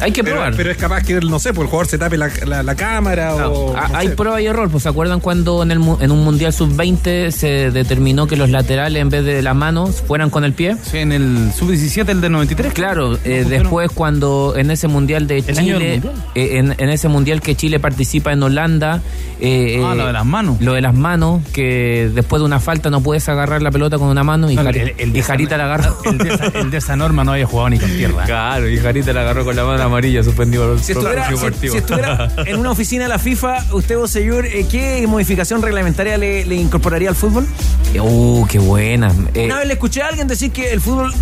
Hay que pero, probar. Pero es capaz que, no sé, pues el jugador se tape la, la, la cámara No, o. a- no hay sé. prueba y error. Pues se acuerdan cuando en, el, en un mundial sub-20 se determinó que los laterales en vez de las manos fueran con el pie. Sí, en el sub-17, el de 93. Claro, eh, después cuando en ese mundial de del Chile, mundial. eh, en, en ese mundial que Chile participa en Holanda, eh, Ah, eh, lo de las manos. lo de las manos, que después de una falta no puedes agarrar la pelota con una mano y, No, Jari- el- el y Jarita la agarró. El de, esa, el de esa norma no había jugado ni con tierra. Claro, y Jarita la agarró con la mano amarilla, suspendido. Si estuviera, si- si estuviera en una oficina de la FIFA, usted, Boseyur, eh, ¿qué modificación reglamentaria le, le incorporaría al fútbol? Uh, qué buena. Eh, Una vez le escuché a alguien decir que el fútbol,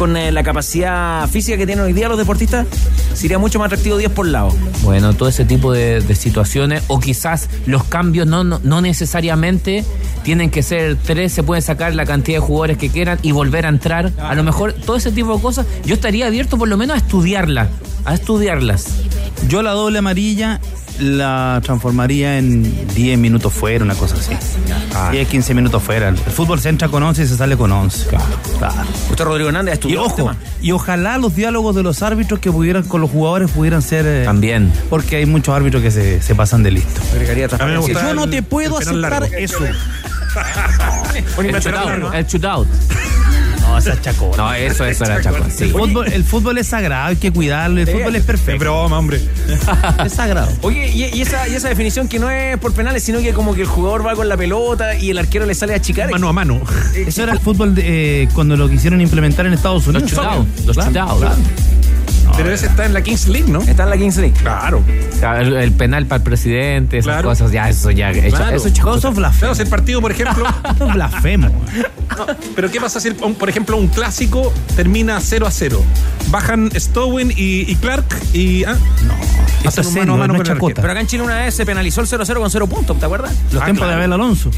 con eh, la capacidad física que tienen hoy día los deportistas, sería mucho más atractivo 10 por lado. Bueno, todo ese tipo de, de situaciones, o quizás los cambios no, no, no necesariamente tienen que ser tres, se puede sacar la cantidad de jugadores que quieran y volver a entrar. A lo mejor todo ese tipo de cosas, yo estaría abierto por lo menos a estudiarlas, a estudiarlas. Yo la doble amarilla la transformaría en 10 minutos fuera, una cosa así. 10, 15 minutos fuera. El fútbol se entra con 11 y se sale con 11. Claro. Usted, Rodrigo Hernández, ha Y ojo, tema. y ojalá los diálogos de los árbitros que pudieran con los jugadores pudieran ser. eh, También. Porque hay muchos árbitros que se, se pasan de listo. Yo no te puedo aceptar largo. eso. El shootout, el shootout. No, esa es chacón. No, eso, eso era chaco. El Sí. fútbol, el fútbol es sagrado, hay que cuidarlo. El fútbol es Es perfecto. broma, hombre. Es sagrado. Oye, y, y esa, y esa definición que no es por penales, sino que como que el jugador va con la pelota y el arquero le sale a achicar. Mano a mano. Eso era el fútbol de, eh, cuando lo quisieron implementar en Estados Los Unidos. los shootouts. claro. Pero ese está en la Kings League, ¿no? Está en la Kings League. Claro. O sea, El, el penal para el presidente, esas Claro. cosas, ya, eso ya. Eso, Claro. eso es Claro, si el partido, por ejemplo. Es blasfemo. Pero ¿qué pasa si, un- por ejemplo, un clásico termina 0 a 0? Bajan Stowen y, y Clark y. Ah, No. Hacen es mano a mano no con es. Pero acá en Chile una vez se penalizó el 0-0 con 0 puntos, ¿te acuerdas? Los Ah, tiempos claro. de Abel Alonso.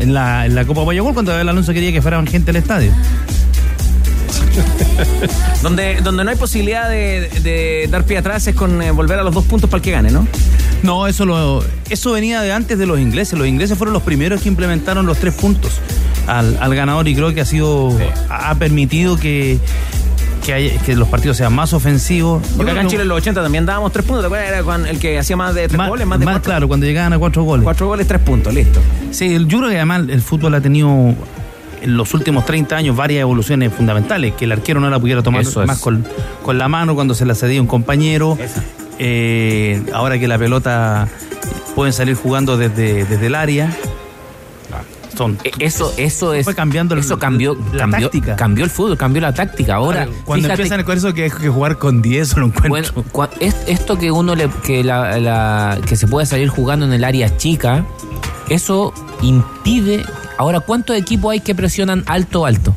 en la, en la Copa Guayagol cuando Abel Alonso quería que fuera gente al estadio. donde, donde no hay posibilidad de, de dar pie atrás es con eh, volver a los dos puntos para el que gane, ¿no? No, eso lo, eso venía de antes de los ingleses. Los ingleses fueron los primeros que implementaron los tres puntos al, al ganador y creo que ha sido ha permitido que que, hay- que los partidos sean más ofensivos. Porque acá en Chile en los 80 también dábamos tres puntos. ¿Te acuerdas? Era con el que hacía más de tres Más- goles, más de más cuatro. claro, cuando llegaban a cuatro goles. Cuatro goles, tres puntos, listo. Sí, yo creo que además el fútbol ha tenido en los últimos 30 años varias evoluciones fundamentales, que el arquero no la pudiera tomar Eso es. más con, con la mano cuando se la cedía un compañero. Eh, ahora que la pelota pueden salir jugando desde, desde el área. Son, E- Eso, eso es. fue cambiando el- eso cambió, la cambió, táctica. cambió el fútbol, cambió la táctica. Ahora, cuando fíjate- empiezan con eso que hay que jugar con 10, lo encuentro. Bueno, es- esto que uno le, que la, la- que se puede salir jugando en el área chica, eso impide. Ahora, ¿cuántos equipos hay que presionan alto alto?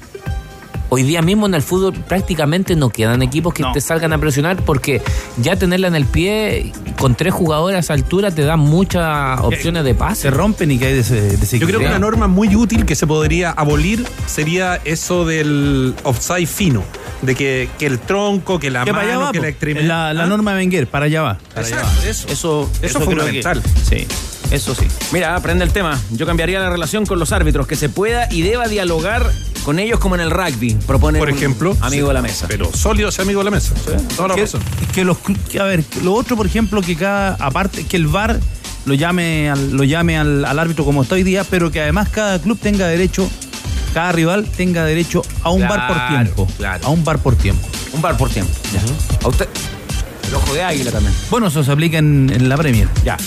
Hoy día mismo en el fútbol prácticamente no quedan equipos que te salgan a presionar porque ya tenerla en el pie con tres jugadores a esa altura te da muchas opciones de pase. Se rompen y que hay Yo creo que una norma muy útil que se podría abolir sería eso del offside fino. De que, que el tronco, que la Que mano, va, que la extremidad. La, la ¿Ah? norma de Wenger, para allá va. Para allá Exacto, va. eso. Eso, Eso es que- fundamental. sí, eso sí. Mira, aprende el tema. Yo cambiaría la relación con los árbitros, que se pueda y deba dialogar con ellos como en el rugby, propone Por un ejemplo. amigo sí, de la mesa. Pero sólido ese amigo de la mesa. Toda la que, razón. que los que, a ver, lo otro, por ejemplo, que cada, aparte, que el VAR lo llame al, lo llame al, al árbitro como está hoy día, pero que además cada club tenga derecho, cada rival tenga derecho a un bar por Claro, tiempo. claro. A un bar por tiempo. Un bar por tiempo. Ya. A usted. El ojo de águila también. Bueno, eso se aplica en, en la Premier. Ya.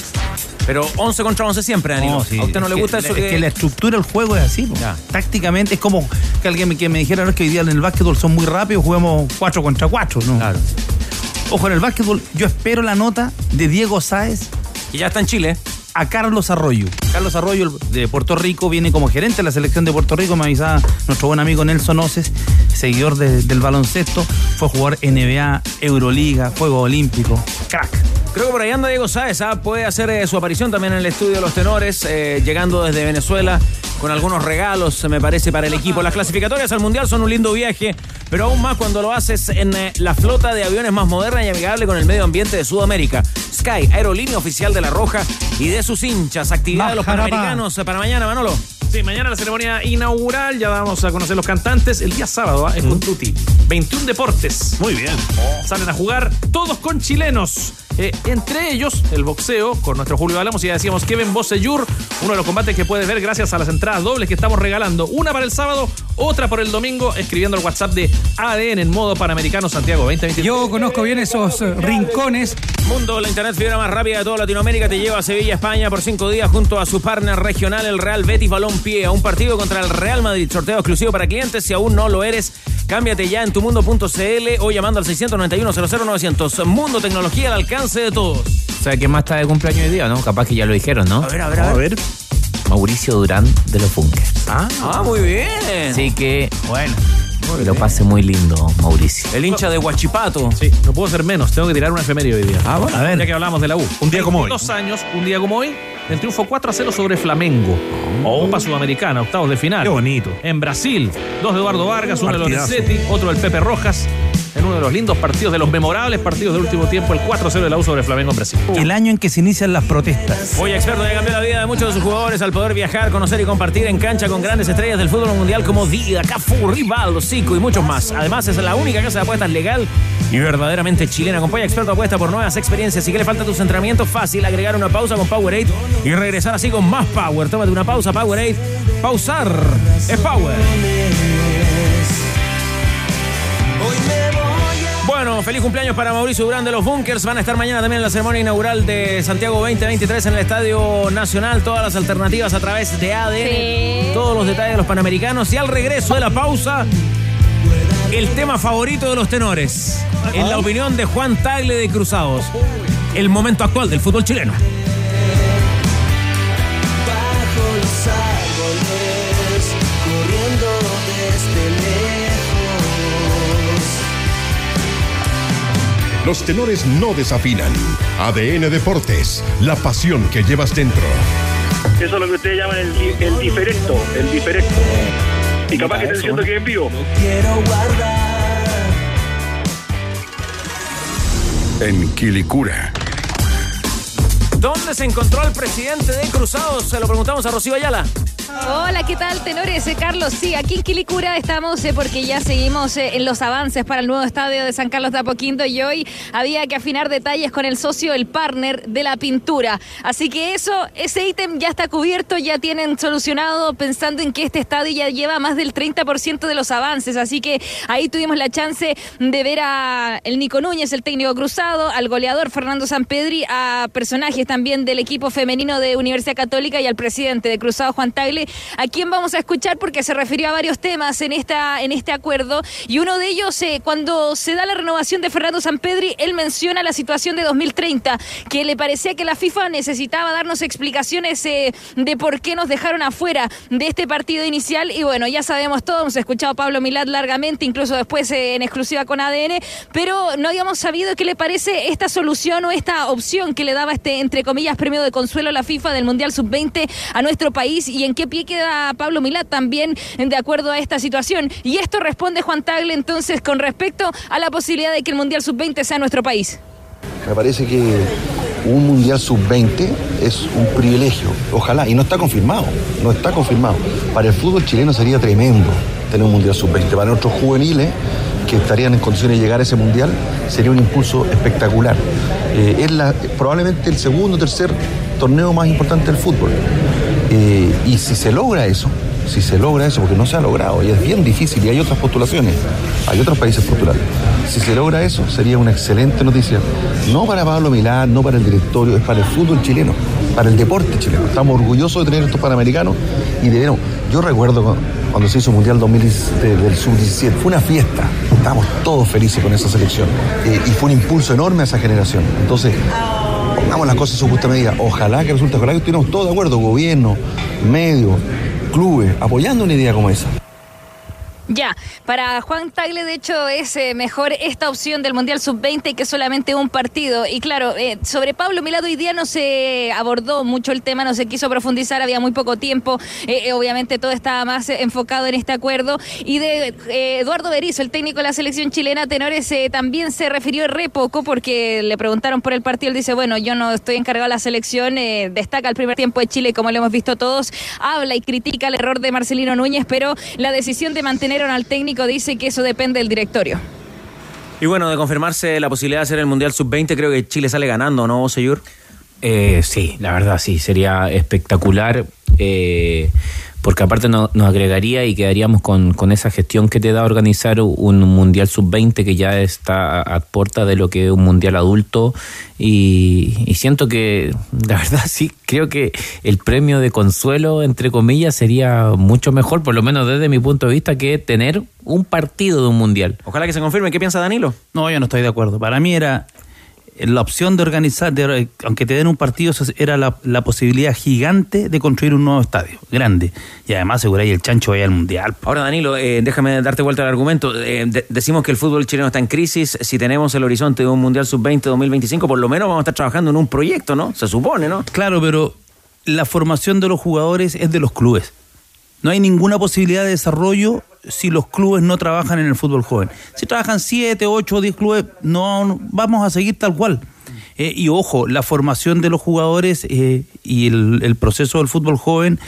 Pero 11 contra 11 siempre, Danilo. No, sí, ¿A usted no le gusta que, eso es que... que la estructura del juego es así. Tácticamente es como que alguien me, que me dijera "No, es que hoy día en el básquetbol son muy rápidos, jugamos 4 contra 4. No. Claro. Ojo, en el básquetbol yo espero la nota de Diego Sáez. Y ya está en Chile. A Carlos Arroyo. Carlos Arroyo de Puerto Rico viene como gerente de la selección de Puerto Rico. Me avisaba nuestro buen amigo Nelson Oces, seguidor de- del baloncesto. Fue a jugar NBA, Euroliga, Juego Olímpico. Crack. Creo que por ahí anda Diego Sáez, ¿ah? puede hacer eh, su aparición también en el estudio de los tenores, eh, llegando desde Venezuela con algunos regalos, me parece, para el equipo. Las clasificatorias al Mundial son un lindo viaje, pero aún más cuando lo haces en eh, la flota de aviones más moderna y amigable con el medio ambiente de Sudamérica. Sky, aerolínea oficial de La Roja y de sus hinchas. Actividad de los panamericanos para mañana, Manolo. Sí, mañana la ceremonia inaugural, ya vamos a conocer los cantantes. El día sábado, ¿ah? en Contuti. 21 deportes. Muy bien. Salen a jugar todos con chilenos. Eh, entre ellos, el boxeo, con nuestro Julio Álamos y ya decíamos Kevin Boseyur, uno de los combates que puedes ver gracias a las entradas dobles que estamos regalando. Una para el sábado, otra por el domingo, escribiendo el WhatsApp de ADN en modo Panamericano Santiago 2023. Yo conozco bien esos eh, rincones. Mundo, la internet fibra más rápida de toda Latinoamérica, te lleva a Sevilla, España por cinco días junto a su partner regional, el Real Betis Balón Pie, a un partido contra el Real Madrid. Sorteo exclusivo para clientes. Si aún no lo eres, cámbiate ya en tumundo.cl o llamando al 691-00900. Mundo Tecnología al alcance de todos. O sea, ¿quién más está de cumpleaños hoy día, no? Capaz que ya lo dijeron, ¿no? A ver, a ver, a ver. Mauricio Durán de los Bunkers. Ah, muy bien. Así que, bueno, que lo pase muy lindo, Mauricio. El hincha de Huachipato. Sí, no puedo ser menos. Tengo que tirar una efeméride hoy día. Ah, bueno. A ver. Ya que hablamos de la U. Un día como hoy. Dos años, un día como hoy, el triunfo 4 a 0 sobre Flamengo. Copa Sudamericana, octavos de final. Qué bonito. En Brasil, dos de Eduardo Vargas, uno de. Lorenzetti, otro del Pepe Rojas. En uno de los lindos partidos, de los memorables partidos del último tiempo, el 4-0 de la U sobre Flamengo en Brasil. El año en que se inician las protestas. Hoy experto ya cambió la vida de muchos de sus jugadores al poder viajar, conocer y compartir en cancha con grandes estrellas del fútbol mundial como Dida, Cafu, Rivaldo, Zico y muchos más. Además es la única casa de apuestas legal y verdaderamente chilena. Acompaña experto apuesta por nuevas experiencias. Si que le falta tus entrenamientos, fácil agregar una pausa con Powerade y regresar así con más power. Tómate una pausa, Powerade. Pausar es power. Bueno, feliz cumpleaños para Mauricio Durán de los Bunkers. Van a estar mañana también en la ceremonia inaugural de Santiago 2023 en el Estadio Nacional. Todas las alternativas a través de ADN. Todos los detalles de los panamericanos. Y al regreso de la pausa, el tema favorito de los tenores. En la opinión de Juan Tagle de Cruzados. El momento actual del fútbol chileno. Los tenores no desafinan. ADN Deportes, la pasión que llevas dentro. Eso es lo que ustedes llaman el, el diferecto, el diferecto. Y capaz que estén diciendo que es vivo. Quiero guardar. En Quilicura. ¿Dónde se encontró el presidente de Cruzados? Se lo preguntamos a Rocío Ayala. Hola, ¿qué tal, tenores? Eh, Carlos, sí, aquí en Quilicura estamos eh, porque ya seguimos eh, en los avances para el nuevo estadio de San Carlos de Apoquindo y hoy había que afinar detalles con el socio, el partner de la pintura. Así que eso, ese ítem ya está cubierto, ya tienen solucionado pensando en que este estadio ya lleva más del 30% de los avances. Así que ahí tuvimos la chance de ver a el Nico Núñez, el técnico cruzado, al goleador Fernando Sampedri, a personajes también del equipo femenino de Universidad Católica y al presidente de Cruzado, Juan Tagle, a quien vamos a escuchar porque se refirió a varios temas en, esta, en este acuerdo. Y uno de ellos, eh, cuando se da la renovación de Fernando Sampedri, él menciona la situación de 2030, que le parecía que la FIFA necesitaba darnos explicaciones eh, de por qué nos dejaron afuera de este partido inicial. Y bueno, ya sabemos todo, hemos escuchado a Pablo Milad largamente, incluso después eh, en exclusiva con ADN, pero no habíamos sabido qué le parece esta solución o esta opción que le daba este, entre comillas, premio de consuelo a la FIFA del Mundial Sub-20 a nuestro país y en qué pie queda Pablo Milad también de acuerdo a esta situación. Y esto responde Juan Tagle entonces con respecto a la posibilidad de que el Mundial Sub-20 sea nuestro país. Me parece que un Mundial Sub-20 es un privilegio, ojalá, y no está confirmado, no está confirmado. Para el fútbol chileno sería tremendo tener un Mundial Sub-20. Para nuestros juveniles que estarían en condiciones de llegar a ese Mundial, sería un impulso espectacular. Eh, es probablemente el segundo o tercer torneo más importante del fútbol. Eh, y si se logra eso, si se logra eso, porque no se ha logrado, y es bien difícil, y hay otras postulaciones, hay otros países postulando. Si se logra eso, sería una excelente noticia, no para Pablo Milán, no para el directorio, es para el fútbol chileno, para el deporte chileno. Estamos orgullosos de tener estos panamericanos y debieron. Yo recuerdo cu- cuando se hizo el Mundial 2017 del Sub-17, fue una fiesta, estábamos todos felices con esa selección, eh, y fue un impulso enorme a esa generación. Entonces, pongamos las cosas en su justa medida. Ojalá que resulte, ojalá que estuviéramos todos de acuerdo, gobierno, medios, clubes, apoyando una idea como esa. Ya, para Juan Tagle, de hecho, es eh, mejor esta opción del Mundial Sub-20 que solamente un partido. Y claro, eh, sobre Pablo Milado hoy día no se abordó mucho el tema, no se quiso profundizar, había muy poco tiempo. Eh, eh, obviamente todo estaba más enfocado en este acuerdo. Y de Eduardo Berizzo, el técnico de la selección chilena, Tenores, también se refirió re poco porque le preguntaron por el partido. Él dice, bueno, yo no estoy encargado de la selección, destaca el primer tiempo de Chile como lo hemos visto todos, habla y critica el error de Marcelino Núñez, pero la decisión de mantener al técnico dice que eso depende del directorio. Y bueno, de confirmarse la posibilidad de hacer el Mundial Sub-20, creo que Chile sale ganando, ¿no, Seyur? Eh, sí, la verdad sí, sería espectacular. eh, porque aparte no- nos agregaría y quedaríamos con, con esa gestión que te da organizar un mundial sub-20 que ya está a, a puerta de lo que es un mundial adulto y, y siento que la verdad sí creo que el premio de consuelo entre comillas sería mucho mejor por lo menos desde mi punto de vista que tener un partido de un mundial Ojalá que se confirme. ¿Qué piensa Danilo? No, yo no estoy de acuerdo. Para mí era la opción de organizar, de- aunque te den un partido, era la, la posibilidad gigante de construir un nuevo estadio, grande. Y además aseguráis el chancho vaya al mundial. Ahora, Danilo, eh, déjame darte vuelta al argumento. Eh, de- decimos que el fútbol chileno está en crisis. Si tenemos el horizonte de un Mundial Sub-20 2025, por lo menos vamos a estar trabajando en un proyecto, ¿no? Se supone, ¿no? Claro, pero la formación de los jugadores es de los clubes. No hay ninguna posibilidad de desarrollo si los clubes no trabajan en el fútbol joven. Si trabajan 7, 8 o 10 clubes, no, no- vamos a seguir tal cual. Eh, y ojo, la formación de los jugadores eh, y el, el proceso del fútbol joven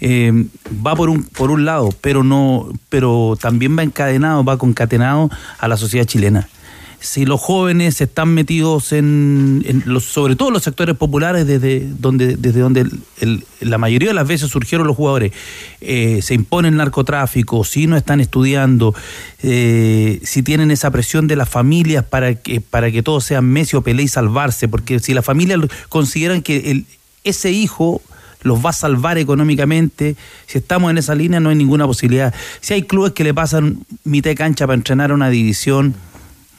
eh, va por un, por un lado, pero no, pero también va encadenado, va concatenado a la sociedad chilena si los jóvenes están metidos en, en los, sobre todo los sectores populares desde donde, desde donde el- la mayoría de las veces surgieron los jugadores, eh, se impone el narcotráfico, si no están estudiando, eh, si tienen esa presión de las familias para que, para que todo sea Messi o Pelé y salvarse, porque si las familias consideran que el, ese hijo los va a salvar económicamente. Si estamos en esa línea, no hay ninguna posibilidad. Si hay clubes que le pasan mitad de cancha para entrenar a una división,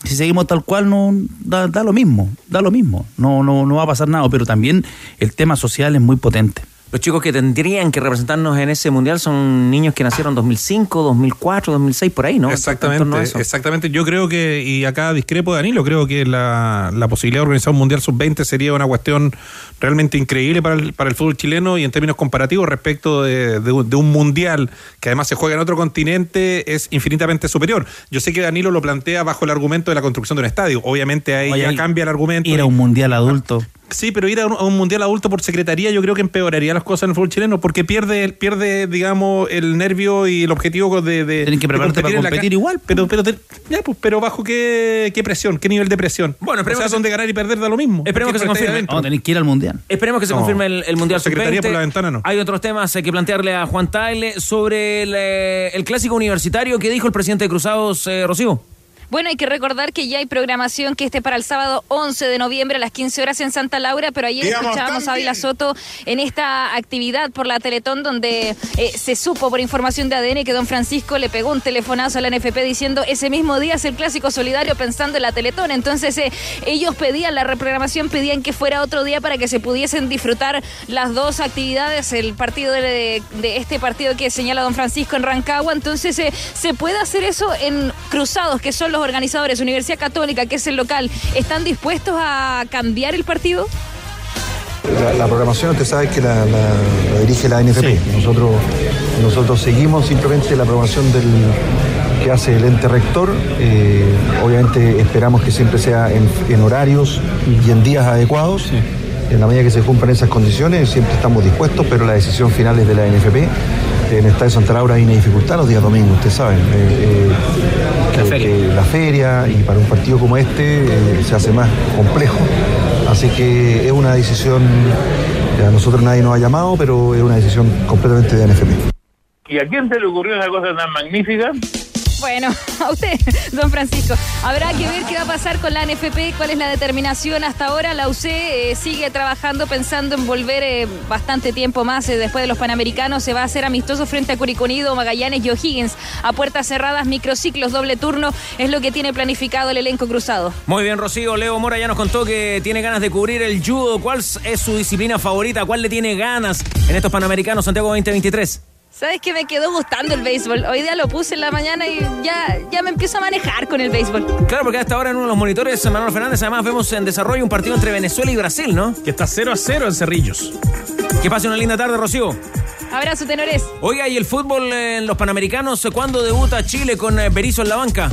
si seguimos tal cual, no da, da lo mismo, da lo mismo. No, no, no va a pasar nada, pero también el tema social es muy potente. Los chicos que tendrían que representarnos en ese mundial son niños que nacieron 2005, 2004, 2006, por ahí, ¿no? Exactamente, eso. exactamente. Yo creo que, y acá discrepo de Danilo, creo que la, la posibilidad de organizar un Mundial Sub-20 sería una cuestión realmente increíble para el, para el fútbol chileno y en términos comparativos respecto de, de un- de un Mundial que además se juega en otro continente es infinitamente superior. Yo sé que Danilo lo plantea bajo el argumento de la construcción de un estadio. Obviamente ahí Oye, ya cambia el argumento. Ir a un mundial adulto. Sí, pero ir a un, a un mundial adulto por secretaría yo creo que empeoraría las cosas en el fútbol chileno porque pierde, pierde digamos, el nervio y el objetivo de. de Tienen que de prepararte para la competir igual. Pero, pero, te- ya, pues, pero bajo qué, qué presión, qué nivel de presión. Bueno, o esperemos sea, que se- donde ganar y perder da lo mismo. Esperemos que se confirme. No, tenéis que ir al mundial. Esperemos que se No. confirme el, el Mundial Por secretaría Sub-20. por la ventana, no. Hay otros temas eh, que plantearle a Juan Taile sobre el, eh, el clásico universitario que dijo el presidente de Cruzados, eh, Rocío. Bueno, hay que recordar que ya hay programación que esté para el sábado 11 de noviembre a las 15 horas en Santa Laura, pero ayer Digamos, escuchábamos a Ávila Soto en esta actividad por la Teletón donde eh, se supo por información de ADN que don Francisco le pegó un telefonazo a la NFP diciendo ese mismo día es el clásico solidario pensando en la Teletón. Entonces eh, ellos pedían la reprogramación, pedían que fuera otro día para que se pudiesen disfrutar las dos actividades, el partido de, de este partido que señala don Francisco en Rancagua. Entonces eh, se puede hacer eso en Cruzados, que son los organizadores, Universidad Católica, que es el local, ¿están dispuestos a cambiar el partido? La, la programación, usted sabe que la, la- la dirige la NFP. Nosotros, nosotros seguimos simplemente la programación del, que hace el ente rector. Eh, obviamente esperamos que siempre sea en, en horarios y en días adecuados. En la medida que se cumplan esas condiciones, siempre estamos dispuestos, pero la decisión final es de la NFP. En el Estadio Santa Laura hay una dificultad los días domingos, ustedes saben. Eh, eh, que- que la feria y para un partido como este eh, se hace más complejo. Así que es una decisión, a nosotros nadie nos ha llamado, pero es una decisión completamente de NFP. ¿Y a quién se le ocurrió esa cosa tan magnífica? Bueno, a usted, don Francisco. Habrá que ver qué va a pasar con la NFP, cuál es la determinación hasta ahora. La UC eh, sigue trabajando pensando en volver eh, bastante tiempo más eh, después de los Panamericanos. Se va a hacer amistoso frente a Curicunido, Magallanes y O'Higgins. A puertas cerradas, microciclos, doble turno. Es lo que tiene planificado el elenco cruzado. Muy bien, Rocío. Leo Mora ya nos contó que tiene ganas de cubrir el judo. ¿Cuál es su disciplina favorita? ¿Cuál le tiene ganas en estos Panamericanos Santiago 2023? ¿Sabes qué? Me quedó gustando el béisbol. Hoy día lo puse en la mañana y ya, ya me empiezo a manejar con el béisbol. Claro, porque hasta ahora en uno de los monitores, Manuel Fernández, además vemos en desarrollo un partido entre Venezuela y Brasil, ¿no? Que está 0 a 0 en Cerrillos. Que pase una linda tarde, Rocío. Abrazo, tenores. Oiga, ¿y el fútbol en los Panamericanos? ¿Cuándo debuta Chile con eh, Berizzo en la banca?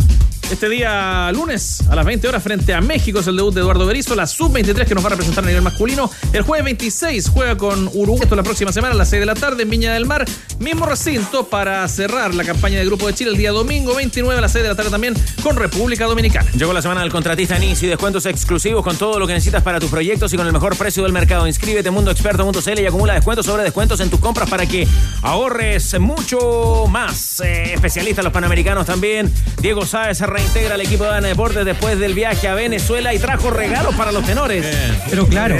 Este día lunes a las 20 horas frente a México es el debut de Eduardo Berizzo, la sub-23 que nos va a representar a nivel masculino. El jueves 26 juega con Uruguay, esto la próxima semana a las 6 de la tarde en Viña del Mar. Mismo recinto para cerrar la campaña de Grupo de Chile el día domingo 29 a las 6 de la tarde también con República Dominicana. Llegó la semana del contratista NIS y descuentos exclusivos con todo lo que necesitas para tus proyectos y con el mejor precio del mercado. Inscríbete en mundoexperto.cl y acumula descuentos sobre descuentos en tus compras para que ahorres mucho más. Eh, especialistas los panamericanos también. Diego Sáez reintegra al equipo de Ana Deportes después del viaje a Venezuela y trajo regalos para los tenores. Pero claro,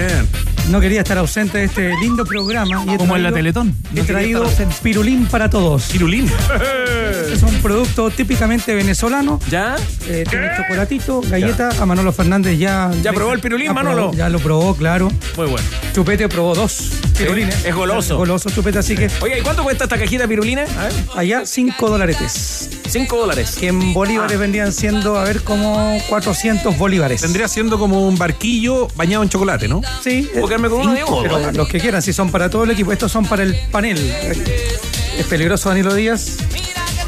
no quería estar ausente de este lindo programa. Y Como en la Teletón. He traído pirulín para todos. Pirulín. Es un producto típicamente venezolano. ¿Ya? Eh, tiene chocolatito, galleta. A Manolo Fernández ya. ¿Ya probó el pirulín, Manolo? ya lo probó, claro. Muy bueno. Chupete probó dos pirulines. es goloso. Goloso, chupete, así que. Oye, ¿y cuánto cuesta esta cajita de pirulina? A ver. Allá, 5 dólares. 5 dólares. Que en bolívares vendrían siendo, a ver, como 400 bolívares. Tendría siendo como un barquillo bañado en chocolate, ¿no? Sí. ¿Puedo quedarme con uno, Diego? Pero los que quieran, si son para todo el equipo, estos son para el panel. Es peligroso Danilo Díaz.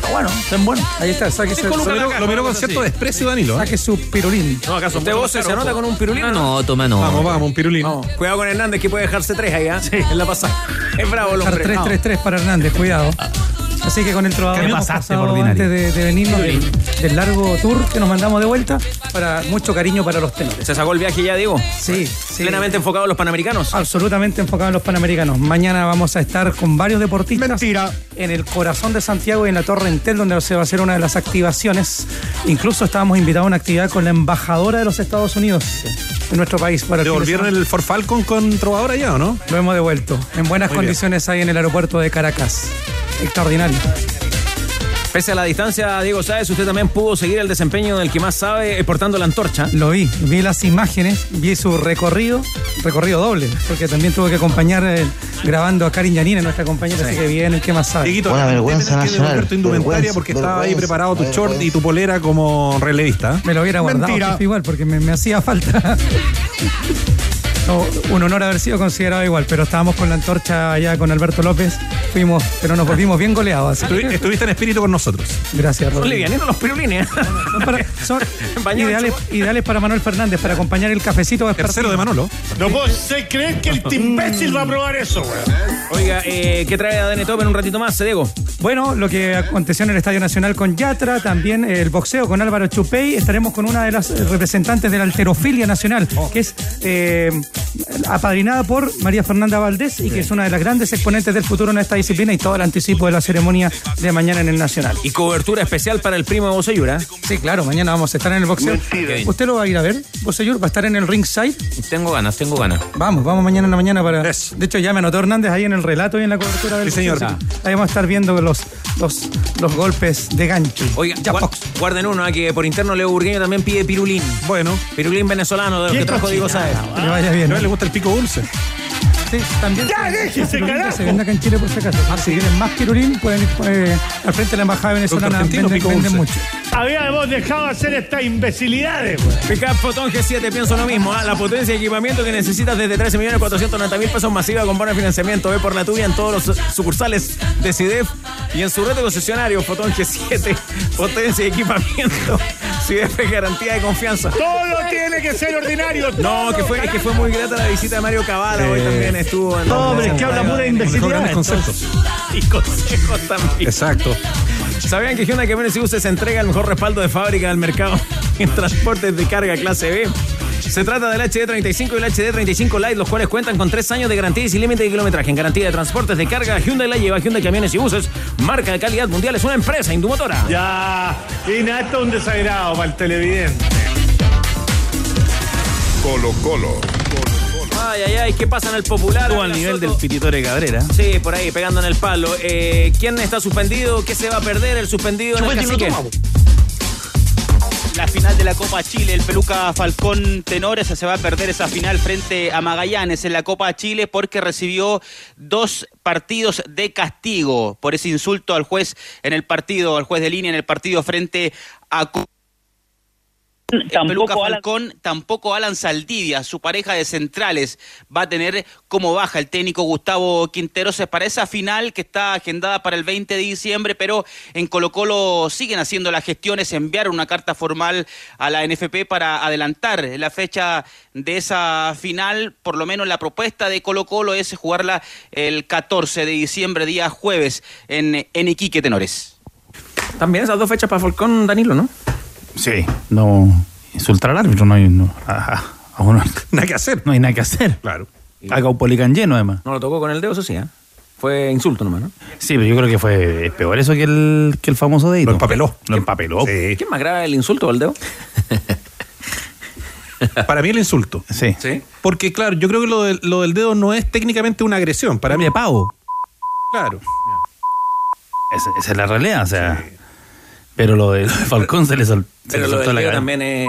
Pero bueno, están buenos. Ahí está, saque su, Lo miró, lo miró con cierto desprecio, Danilo. ¿eh? saque su pirulín. No, acaso ¿Usted vos se anota con un pirulín? Ah, no, toma no. Vamos, vamos, un pirulín. Cuidado con Hernández que puede dejarse tres ahí, ¿ah? Sí. En la pasada. Es bravo el hombre. 3-3-3 para Hernández, cuidado. Así que con el trovador ¿Qué hemos pasaste, pasado antes de, de venirnos del, del largo tour que nos mandamos de vuelta para mucho cariño para los tenores. ¿Se sacó el viaje ya, Diego? Sí, sí. Plenamente enfocado en los panamericanos. Absolutamente enfocado en los panamericanos. Mañana vamos a estar con varios deportistas. Mentira. En el corazón de Santiago y en la Torre Entel, donde se va a hacer una de las activaciones. Incluso estábamos invitados a una actividad con la embajadora de los Estados Unidos en nuestro país. Para ¿Devolvieron el Ford Falcon con Trovador allá o no? Lo hemos devuelto. En buenas Muy bien. condiciones ahí en el aeropuerto de Caracas. Extraordinario. Pese a la distancia, Diego Sáez, usted también pudo seguir el desempeño del que más sabe eh, portando la antorcha. Lo vi, vi las imágenes, vi su recorrido, recorrido doble, porque también tuve que acompañar eh, grabando a Karin Yanina, nuestra compañera, así que bien, el que más sabe. Dieguito, Buena vergüenza nacional. tu indumentaria porque estaba ahí preparado tu short y tu polera como relevista. Me lo hubiera guardado igual, porque me, me hacía falta. No, un honor haber sido considerado igual, pero estábamos con la antorcha allá con Alberto López, fuimos, pero nos volvimos bien goleados. así Estuvi- que- Estuviste en espíritu con nosotros. Gracias, Son Rodrigo. livianitos los pirulines. Son, para- son ideales, ideales para Manuel Fernández, para acompañar el cafecito vespertino. Tercero de Manolo. No puedo creer que el imbécil va a probar eso, weón. Oiga, eh, ¿qué trae ADN Top en un ratito más, Diego? Bueno, lo que aconteció en el Estadio Nacional con Yatra, también el boxeo con Álvaro Chupey, estaremos con una de las eh, representantes de la alterofilia nacional, que es eh, apadrinada por María Fernanda Valdés y que es una de las grandes exponentes del futuro en esta disciplina y todo el anticipo de la ceremonia de mañana en el Nacional. Y cobertura especial para el primo de Boseyura. Sí, claro, mañana vamos a estar en el boxeo. ¿Usted lo va a ir a ver, Boseyur? ¿Va a estar en el ringside? Tengo ganas, tengo ganas. Vamos, vamos mañana en la mañana para. De hecho, ya me anotó Hernández ahí en el relato y en la cobertura del Sí, señor. boxeo. Ahí vamos a estar viendo los, los, los golpes de gancho. Oiga, guar- guarden uno, ah, que por interno Leo Burgueño también pide pirulín. Bueno. Pirulín venezolano, de los que trajo Diego Sáez. Que le vaya bien. ¿No le gusta el pico dulce? Sí, también. ¡Ya, se- déjese, carajo! Se vende acá en Chile por si acaso. Si quieren más pirulín, pueden ir eh, al frente de la embajada venezolana. Venden, venden mucho. Habíamos dejado de hacer estas imbecilidades. Pickup Fotón G7, pienso lo mismo. ah, La potencia y equipamiento que necesitas desde 13 millones 490 mil pesos masiva con bono de financiamiento. Ve por la tuya en todos los sucursales de CIDEF y en su red de concesionario. Fotón G7, potencia y equipamiento. CIDEF es garantía de confianza. Todo tiene que ser ordinario. No, que fue, es que fue muy grata la visita de Mario Cavala. Hoy Eh, también estuvo en No, hombre, es que habla pura imbecilidad. grandes conceptos. Y consejos también. Exacto. ¿Sabían que Hyundai Camiones y Buses entrega el mejor respaldo de fábrica del mercado en transportes de carga clase B? Se trata del HD35 y el HD35 Lite, los cuales cuentan con tres años de garantía y sin límite de kilometraje. En garantía de transportes de carga, Hyundai la lleva. Hyundai Camiones y Buses, marca de calidad mundial, es una empresa indumotora. Ya, y nada, esto es un desagrado para el televidente. Colo Colo. Ay, ay, ay, ¿qué pasa en el popular? Estuvo al nivel del Pititore Cabrera. Sí, por ahí, pegando en el palo. Eh, ¿Quién está suspendido? ¿Qué se va a perder? El suspendido en el cacique. La final de la Copa Chile, el Peluca Falcón Tenores se va a perder esa final frente a Magallanes en la Copa Chile porque recibió dos partidos de castigo por ese insulto al juez en el partido, al juez de línea en el partido frente a Co- el Peluca Falcón, tampoco Alan Saldivia, su pareja de centrales, va a tener como baja el técnico Gustavo Quinteros para esa final que está agendada para el 20 de diciembre, pero en Colo Colo siguen haciendo las gestiones, enviaron una carta formal a la NFP para adelantar la fecha de esa final, por lo menos la propuesta de Colo Colo es jugarla el 14 de diciembre, día jueves, en, en Iquique, Tenores. También esas dos fechas para Falcón, Danilo, ¿no? Sí. No. Insultar al árbitro no hay. No, a- uno- Nada que hacer. no hay nada que hacer. Claro. Haga un policán lleno, además. No lo tocó con el dedo, eso sí, ¿eh? Fue insulto nomás, ¿no? Sí, pero yo creo que fue peor eso que el, que el famoso dedito. Lo empapeló. Lo empapeló. Sí. ¿Qué es más grave, el insulto o el dedo? Para mí el insulto. Sí. Sí. Porque, claro, yo creo que lo del, lo del dedo no es técnicamente una agresión. Para mí, De pavo. claro. Esa, esa es la realidad, o sea. Pero lo de, lo Falcón se le, sol- se Pero le lo soltó del la cabeza. también es...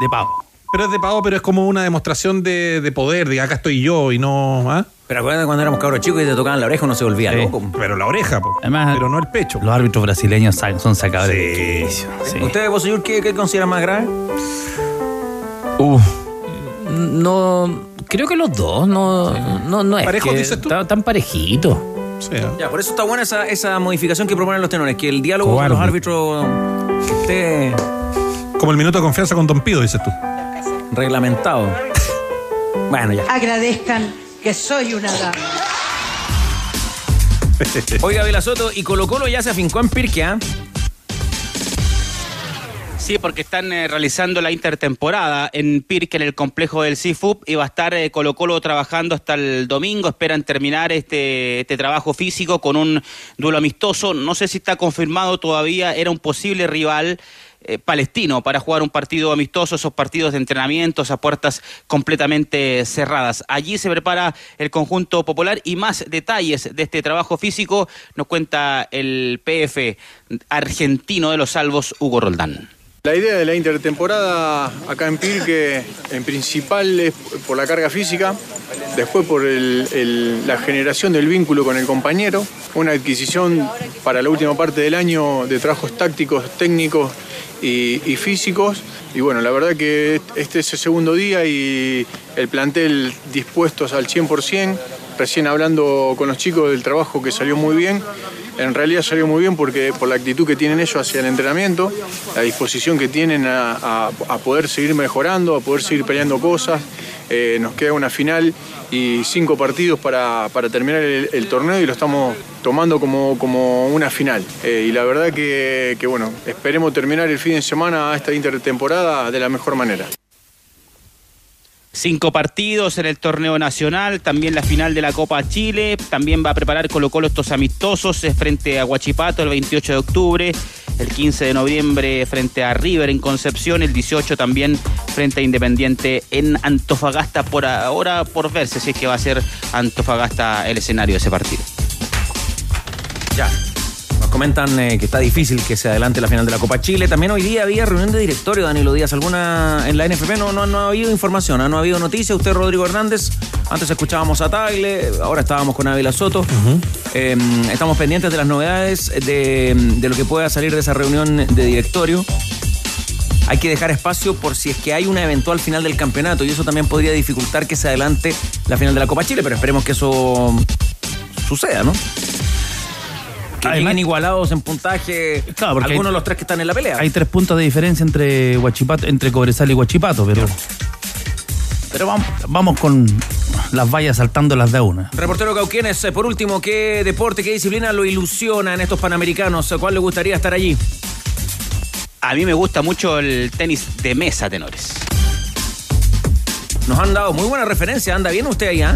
De pavo. Pero es de pavo, pero es como una demostración de, de poder, de acá estoy yo y no. ¿ah? Pero acuérdate cuando éramos cabros chicos y te tocaban la oreja, uno se volvía Sí. loco. Pero la oreja, po. Además, pero no el pecho. Los árbitros brasileños son sacadores Sí. de quicio. Sí. ¿Ustedes, vos, señor, qué, qué consideran más grave? Uh, no, creo que los dos, no, no, no es ¿Parejos, que dices tú? tan, tan parejitos. Sí. Ya, por eso está buena esa, esa modificación que proponen los tenores, que el diálogo Cobarde. con los árbitros esté Como el minuto de confianza con Don Pido, dices tú. reglamentado. Bueno, ya. Agradezcan que soy una dama. Oiga, Vela Soto, y Colo Colo ya se afincó en Pirque, ¿ah? Sí, porque están eh, realizando la intertemporada en Pirque, en el complejo del CIFUP, y va a estar eh, Colo Colo trabajando hasta el domingo. Esperan terminar este, este trabajo físico con un duelo amistoso. No sé si está confirmado todavía, era un posible rival eh, Palestino para jugar un partido amistoso, esos partidos de entrenamientos a puertas completamente cerradas. Allí se prepara el conjunto popular y más detalles de este trabajo físico nos cuenta el PF argentino de los salvos, Hugo Roldán. La idea de la intertemporada acá en Pirque, en principal es por la carga física, después por la generación del vínculo con el compañero, una adquisición para la última parte del año de trabajos tácticos, técnicos y, y físicos. Y bueno, la verdad que este es el segundo día y el plantel dispuestos al 100%, recién hablando con los chicos del trabajo que salió muy bien. En realidad salió muy bien porque por la actitud que tienen ellos hacia el entrenamiento, la disposición que tienen a, poder seguir mejorando, a poder seguir peleando cosas. Eh, nos queda una final y cinco partidos para, terminar el, el torneo y lo estamos tomando como, como una final. Eh, y la verdad que, que, bueno, esperemos terminar el fin de semana esta intertemporada de la mejor manera. Cinco partidos en el torneo nacional, también la final de la Copa Chile, también va a preparar Colo Colo estos amistosos frente a Huachipato el 28 de octubre, el 15 de noviembre frente a River en Concepción, el 18 también frente a Independiente en Antofagasta, por ahora por verse si es que va a ser Antofagasta el escenario de ese partido. Ya. Comentan eh, que está difícil que se adelante la final de la Copa Chile. También hoy día había reunión de directorio, Danilo Díaz. ¿Alguna en la NFP? No, no, no ha habido información, ¿ah? no ha habido noticia. Usted, Rodrigo Hernández, antes escuchábamos a Tagle, ahora estábamos con Ávila Soto. Eh, estamos pendientes de las novedades de, de lo que pueda salir de esa reunión de directorio. Hay que dejar espacio por si es que hay una eventual final del campeonato y eso también podría dificultar que se adelante la final de la Copa Chile, pero esperemos que eso suceda, ¿no? Que lleguen igualados en puntaje Claro, porque algunos hay- de los tres que están en la pelea. Hay tres puntos de diferencia entre Huachipato, entre Cobresal y Huachipato, pero. Pero vamos, vamos con las vallas saltando las de una. Reportero Cauquienes, eh, por último, ¿qué deporte, qué disciplina lo ilusiona en estos Panamericanos? ¿Cuál le gustaría estar allí? A mí me gusta mucho el tenis de mesa, tenores. Nos han dado muy buena referencia. ¿Anda bien usted ahí, ah?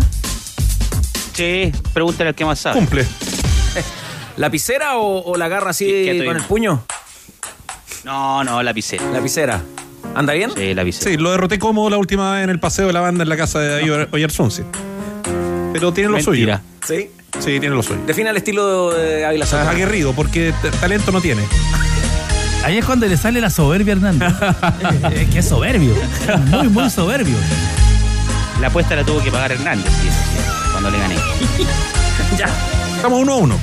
Sí, pregúntale al que más sabe. Cumple. ¿Lapicera o, o la agarra así quieto con el puño? No, no, lapicera. ¿Lapicera? ¿Anda bien? Sí, lapicera. Sí, lo derroté cómodo la última vez en el paseo de la banda en la casa de David Oyerson, Pero tiene lo Mentira. suyo. Sí. Sí, tiene lo suyo. Define el estilo de Ávila Soto. aguerrido, porque talento no tiene. Ahí es cuando le sale la soberbia, Hernández. es que es soberbio. Muy, muy soberbio. La apuesta la tuvo que pagar Hernández, sí, cuando le gané. ya. Estamos uno a uno.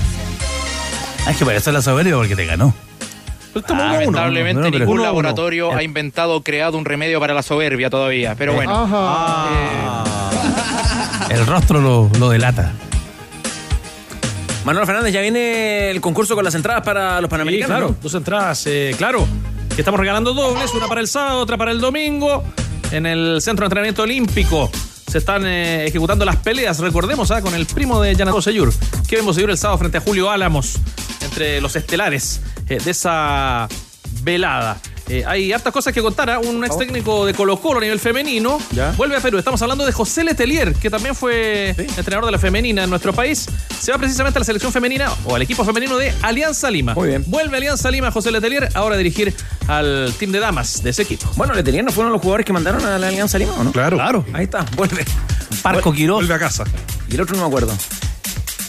Es que para eso es la soberbia porque te ganó. Lamentablemente No, ningún uno. laboratorio ha inventado o creado un remedio para la soberbia todavía. Pero bueno. El rostro lo, lo delata. Manuel Fernández, ya viene el concurso con las entradas para los Sí, Panamericanos. claro, ¿no? dos entradas, eh, claro. Que estamos regalando dobles, una para el sábado, otra para el domingo, en el Centro de Entrenamiento Olímpico. Se están eh, ejecutando las peleas, recordemos, ah, con el primo de Yanato Seyur. Kevin Boseyur el sábado frente a Julio Álamos, entre los estelares eh, de esa velada. Eh, hay hartas cosas que contar. ah. Un ex técnico de Colo Colo a nivel femenino vuelve a Perú. Estamos hablando de José Letelier, que también fue entrenador de la femenina en nuestro país. Se va precisamente a la selección femenina o al equipo femenino de Alianza Lima. Muy bien. Vuelve Alianza Lima José Letelier ahora a dirigir al team de damas de ese equipo. Bueno, Letelier no fueron los jugadores que mandaron a la Alianza Lima, ¿o no? Claro. Claro. Ahí está, vuelve. Parco Quirós, Vuelve a casa. Y el otro no me acuerdo.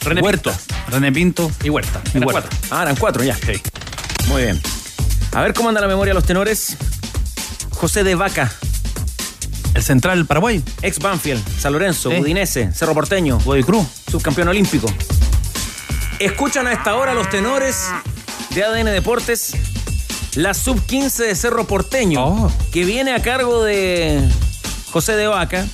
René Huerto. René Pinto. y Huerta. Y Eran Huerta. cuatro. Ah, eran cuatro ya. Muy bien. A ver cómo anda la memoria de los tenores. José de Vaca, El central Paraguay. ex Banfield, San Lorenzo, Sí. Udinese, Cerro Porteño, Godoy Cruz. subcampeón olímpico. Escuchan a esta hora los tenores de ADN Deportes, la sub 15 de Cerro Porteño, Oh. que viene a cargo de José de Vaca.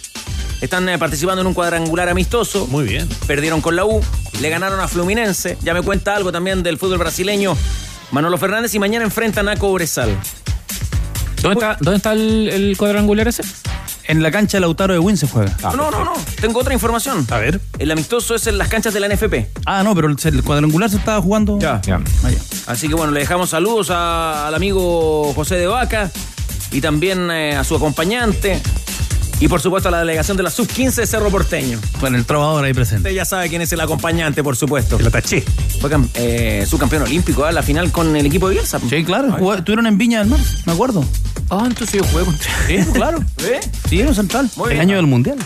Están eh, participando en un cuadrangular amistoso. Muy bien. Perdieron con la U, le ganaron a Fluminense. Ya me cuenta algo también del fútbol brasileño. Manolo Fernández y mañana enfrentan a Cobresal. ¿Dónde está, dónde está el, el cuadrangular ese? En la cancha de Lautaro de Win se juega. no, no, no. Tengo otra información. A ver. El amistoso es en las canchas de la NFP. Ah, no, pero el, el cuadrangular se estaba jugando. Ya. Ya. Ah. Así que bueno, le dejamos saludos a- al amigo José de Vaca y también eh, a su acompañante. Y por supuesto la delegación de la Sub-15 de Cerro Porteño. Con el trovador ahí presente. Usted ya sabe quién es el acompañante, por supuesto. La taché. Fue eh, subcampeón olímpico, ¿eh? la final con el equipo de Bielsa. Sí, claro. jugá- Estuvieron en Viña del Mar, me acuerdo. Ah, entonces yo juego contra. Sí, claro. ¿Eh? Sí, en central. Muy el bien. año del mundial.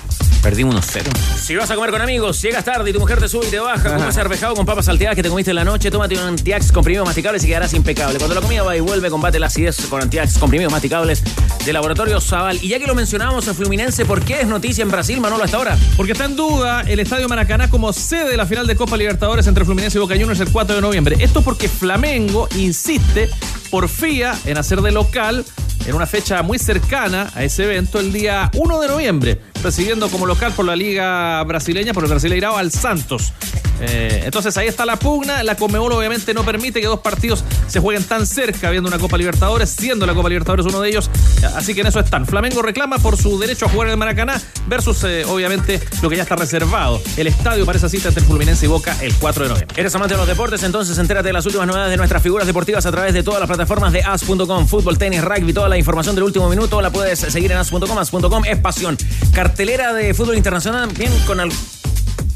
Perdimos unos cero. Si vas a comer con amigos, llegas tarde y tu mujer te sube y te baja, como ese arvejado con papas salteadas que te comiste en la noche, tómate un antiax comprimidos masticables y quedarás impecable. Cuando la comida va y vuelve, combate la acidez con antiax comprimidos masticables de Laboratorio Zaval. Y ya que lo mencionamos en Fluminense, ¿por qué es noticia en Brasil, Manolo, hasta ahora? Porque está en duda el Estadio Maracaná como sede de la final de Copa Libertadores entre Fluminense y Boca Juniors el 4 de noviembre. Esto porque Flamengo insiste, porfía, en hacer de local en una fecha muy cercana a ese evento el día 1 de noviembre, recibiendo como local por la Liga Brasileña, por el Brasileirao, al Santos. Eh, entonces ahí está la pugna. La Conmebol obviamente no permite que dos partidos se jueguen tan cerca, viendo una Copa Libertadores, siendo la Copa Libertadores uno de ellos. Así que en eso están. Flamengo reclama por su derecho a jugar en el Maracaná versus eh, obviamente lo que ya está reservado. El estadio para esa cita entre Fluminense y Boca el 4 de noviembre. ¿Eres amante de los deportes? Entonces entérate de las últimas novedades de nuestras figuras deportivas a través de todas las plataformas de as.com. Fútbol, tenis, rugby, toda la información del último minuto la puedes seguir en as.com. As.com es pasión. Cartelera de fútbol internacional, bien con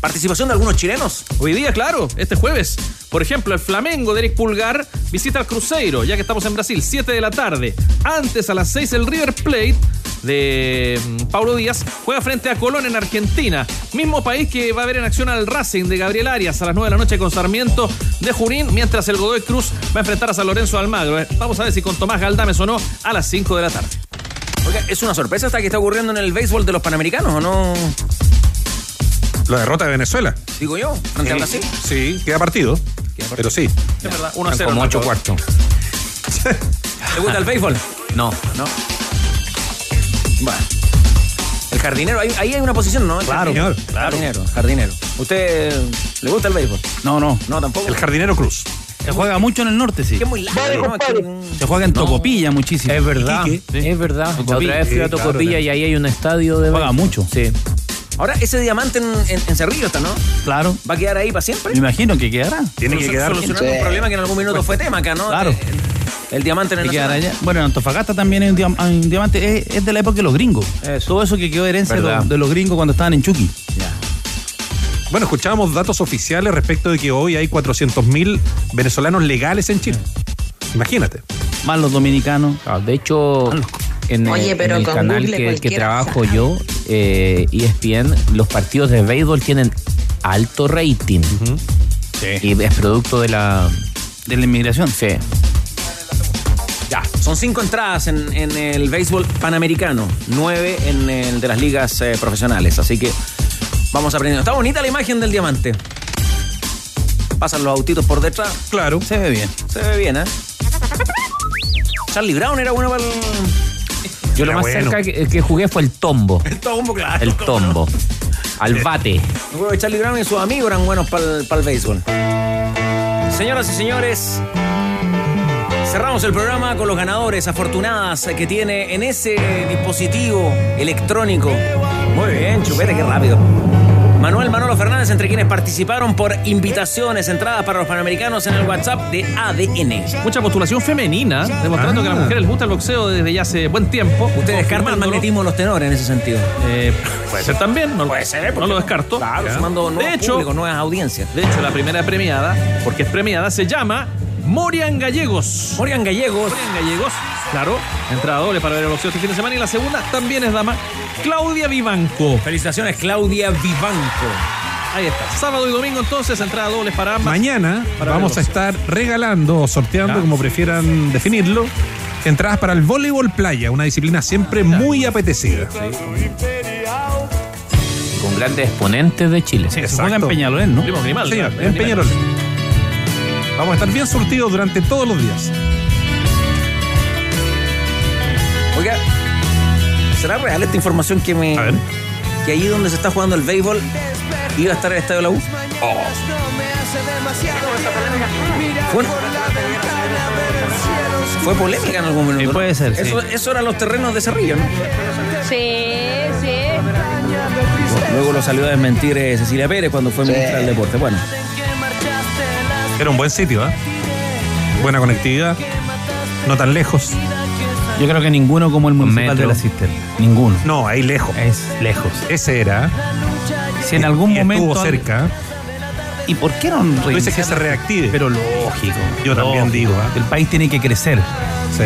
participación de algunos chilenos. Hoy día, claro, este jueves. Por ejemplo, el Flamengo de Eric Pulgar visita al Cruzeiro, ya que estamos en Brasil, 7 de la tarde. Antes, a las 6, el River Plate de mm, Paulo Díaz juega frente a Colón en Argentina. Mismo país que va a ver en acción al Racing de Gabriel Arias a las 9 de la noche con Sarmiento de Junín, mientras el Godoy Cruz va a enfrentar a San Lorenzo Almagro. Eh, Vamos a ver si con Tomás Galdames o no a las 5 de la tarde. Oiga, es una sorpresa hasta que está ocurriendo en el béisbol de los panamericanos, ¿o no? La derrota de Venezuela. Digo yo, frente a Sí, Brasil. Sí, queda partido. Pero sí. Es verdad, 1 a Están 0. como ocho cuartos. ¿Le gusta el béisbol? No. No. Bueno. El jardinero, ahí, ahí hay una posición, ¿no? El Claro, jardinero. señor, Jardinero, jardinero. ¿Usted le gusta el béisbol? No, no. No, tampoco. El jardinero Cruz. Se juega mucho en el norte, sí. Que es muy largo, Se juega en Tocopilla muchísimo. Es verdad. Iquique, sí. Es verdad. La Tocopilla. otra vez fui a Sí, claro, Tocopilla y ahí hay un estadio de. Juega béisbol. mucho. Sí. Ahora, ese diamante en, en, en Cerrillo está, ¿no? Claro. ¿Va a quedar ahí para siempre? Me imagino que quedará. Tiene que Solu- quedar. Solucionando un problema que en algún minuto fue tema acá, ¿no? Claro. El, el diamante en el Nacional. allá. Bueno, en Antofagasta también hay un, diam- hay un diamante. Es, es de la época de los gringos. Todo eso que quedó herencia de los, de los gringos cuando estaban en Chucky. Bueno, escuchábamos datos oficiales respecto de que hoy hay 400.000 venezolanos legales en Chile. Imagínate. Más los dominicanos. Ah, de hecho, en, Oye, el- pero en el con canal Google que, trabajo sabe. yo, eh, ESPN, los partidos de béisbol tienen alto rating. Y es producto de la. De la inmigración. Sí. Ya, son cinco entradas en, en el béisbol panamericano, nueve en el de las ligas eh, profesionales, así que vamos aprendiendo. Está bonita la imagen del diamante. Pasan los autitos por detrás, Claro. Se ve bien. se ve bien, ¿eh? Charlie Brown era bueno para el... Yo Era lo más bueno. cerca que, que jugué fue el tombo. el tombo, claro. El tombo. Al bate. Charlie Brown y sus amigos eran buenos para el, para el béisbol. Señoras y señores, cerramos el programa con los ganadores afortunadas que tiene en ese dispositivo electrónico. Muy bien, chupete, qué rápido. Manuel Manolo Fernández, entre quienes participaron por invitaciones, entradas para los panamericanos en el WhatsApp de ADN. Mucha postulación femenina, demostrando Ah. que a las mujeres les gusta el boxeo desde ya hace buen tiempo. Usted descarta el magnetismo de los tenores en ese sentido. Eh, puede ser también, no, Puede ser, ¿por no lo descarto. Claro, sumando de nuevos hecho, públicos, nuevas audiencias. de hecho, la primera premiada, porque es premiada, se llama Morian Gallegos. Morian Gallegos. Morian Gallegos, claro, entrada doble para ver el boxeo este fin de semana. Y la segunda también es dama, Claudia Vivanco. Felicitaciones, Claudia Vivanco. Ahí está. Sábado y domingo entonces, entrada doble para ambas. Mañana Para vamos a estar regalando o sorteando, Ya. como prefieran definirlo, entradas para el voleibol playa, una disciplina siempre muy apetecida. Con grandes exponentes de Chile. Se juega en Peñalolén, ¿no? Primo Grimaldi, Señor, ¿no? en Peñarol. Vamos a estar bien surtidos durante todos los días. Oiga, ¿será real esta información que me. A ver. que allí donde se está jugando el béisbol iba a estar el estadio de la U? Fue, fue polémica en algún minuto. Sí, ¿no? puede ser, sí. Eso, eso eran los terrenos de Cerrillo, ¿no? Sí, sí. Luego lo salió a desmentir eh, Cecilia Pérez cuando fue ministra del deporte. Bueno, Era un buen sitio, ¿eh? Buena conectividad, no tan lejos. Yo creo que ninguno como el municipal metro. de la cisterna. Ninguno. No, ahí lejos. Es lejos. Ese era. Si en algún Y momento. Estuvo cerca. ¿Y por qué no Tú dices que se reactive. Pero lógico. Yo también digo, ¿ah? El país tiene que crecer. Sí.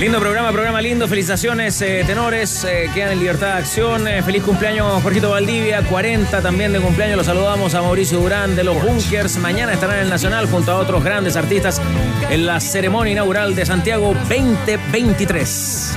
Lindo programa, programa lindo. Felicitaciones, eh, tenores. eh, quedan en libertad de acción. Eh, feliz cumpleaños, Jorgito Valdivia. 40 también de cumpleaños. Los saludamos a Mauricio Durán de los Bunkers. Mañana estarán en el Nacional junto a otros grandes artistas en la ceremonia inaugural de Santiago 2023.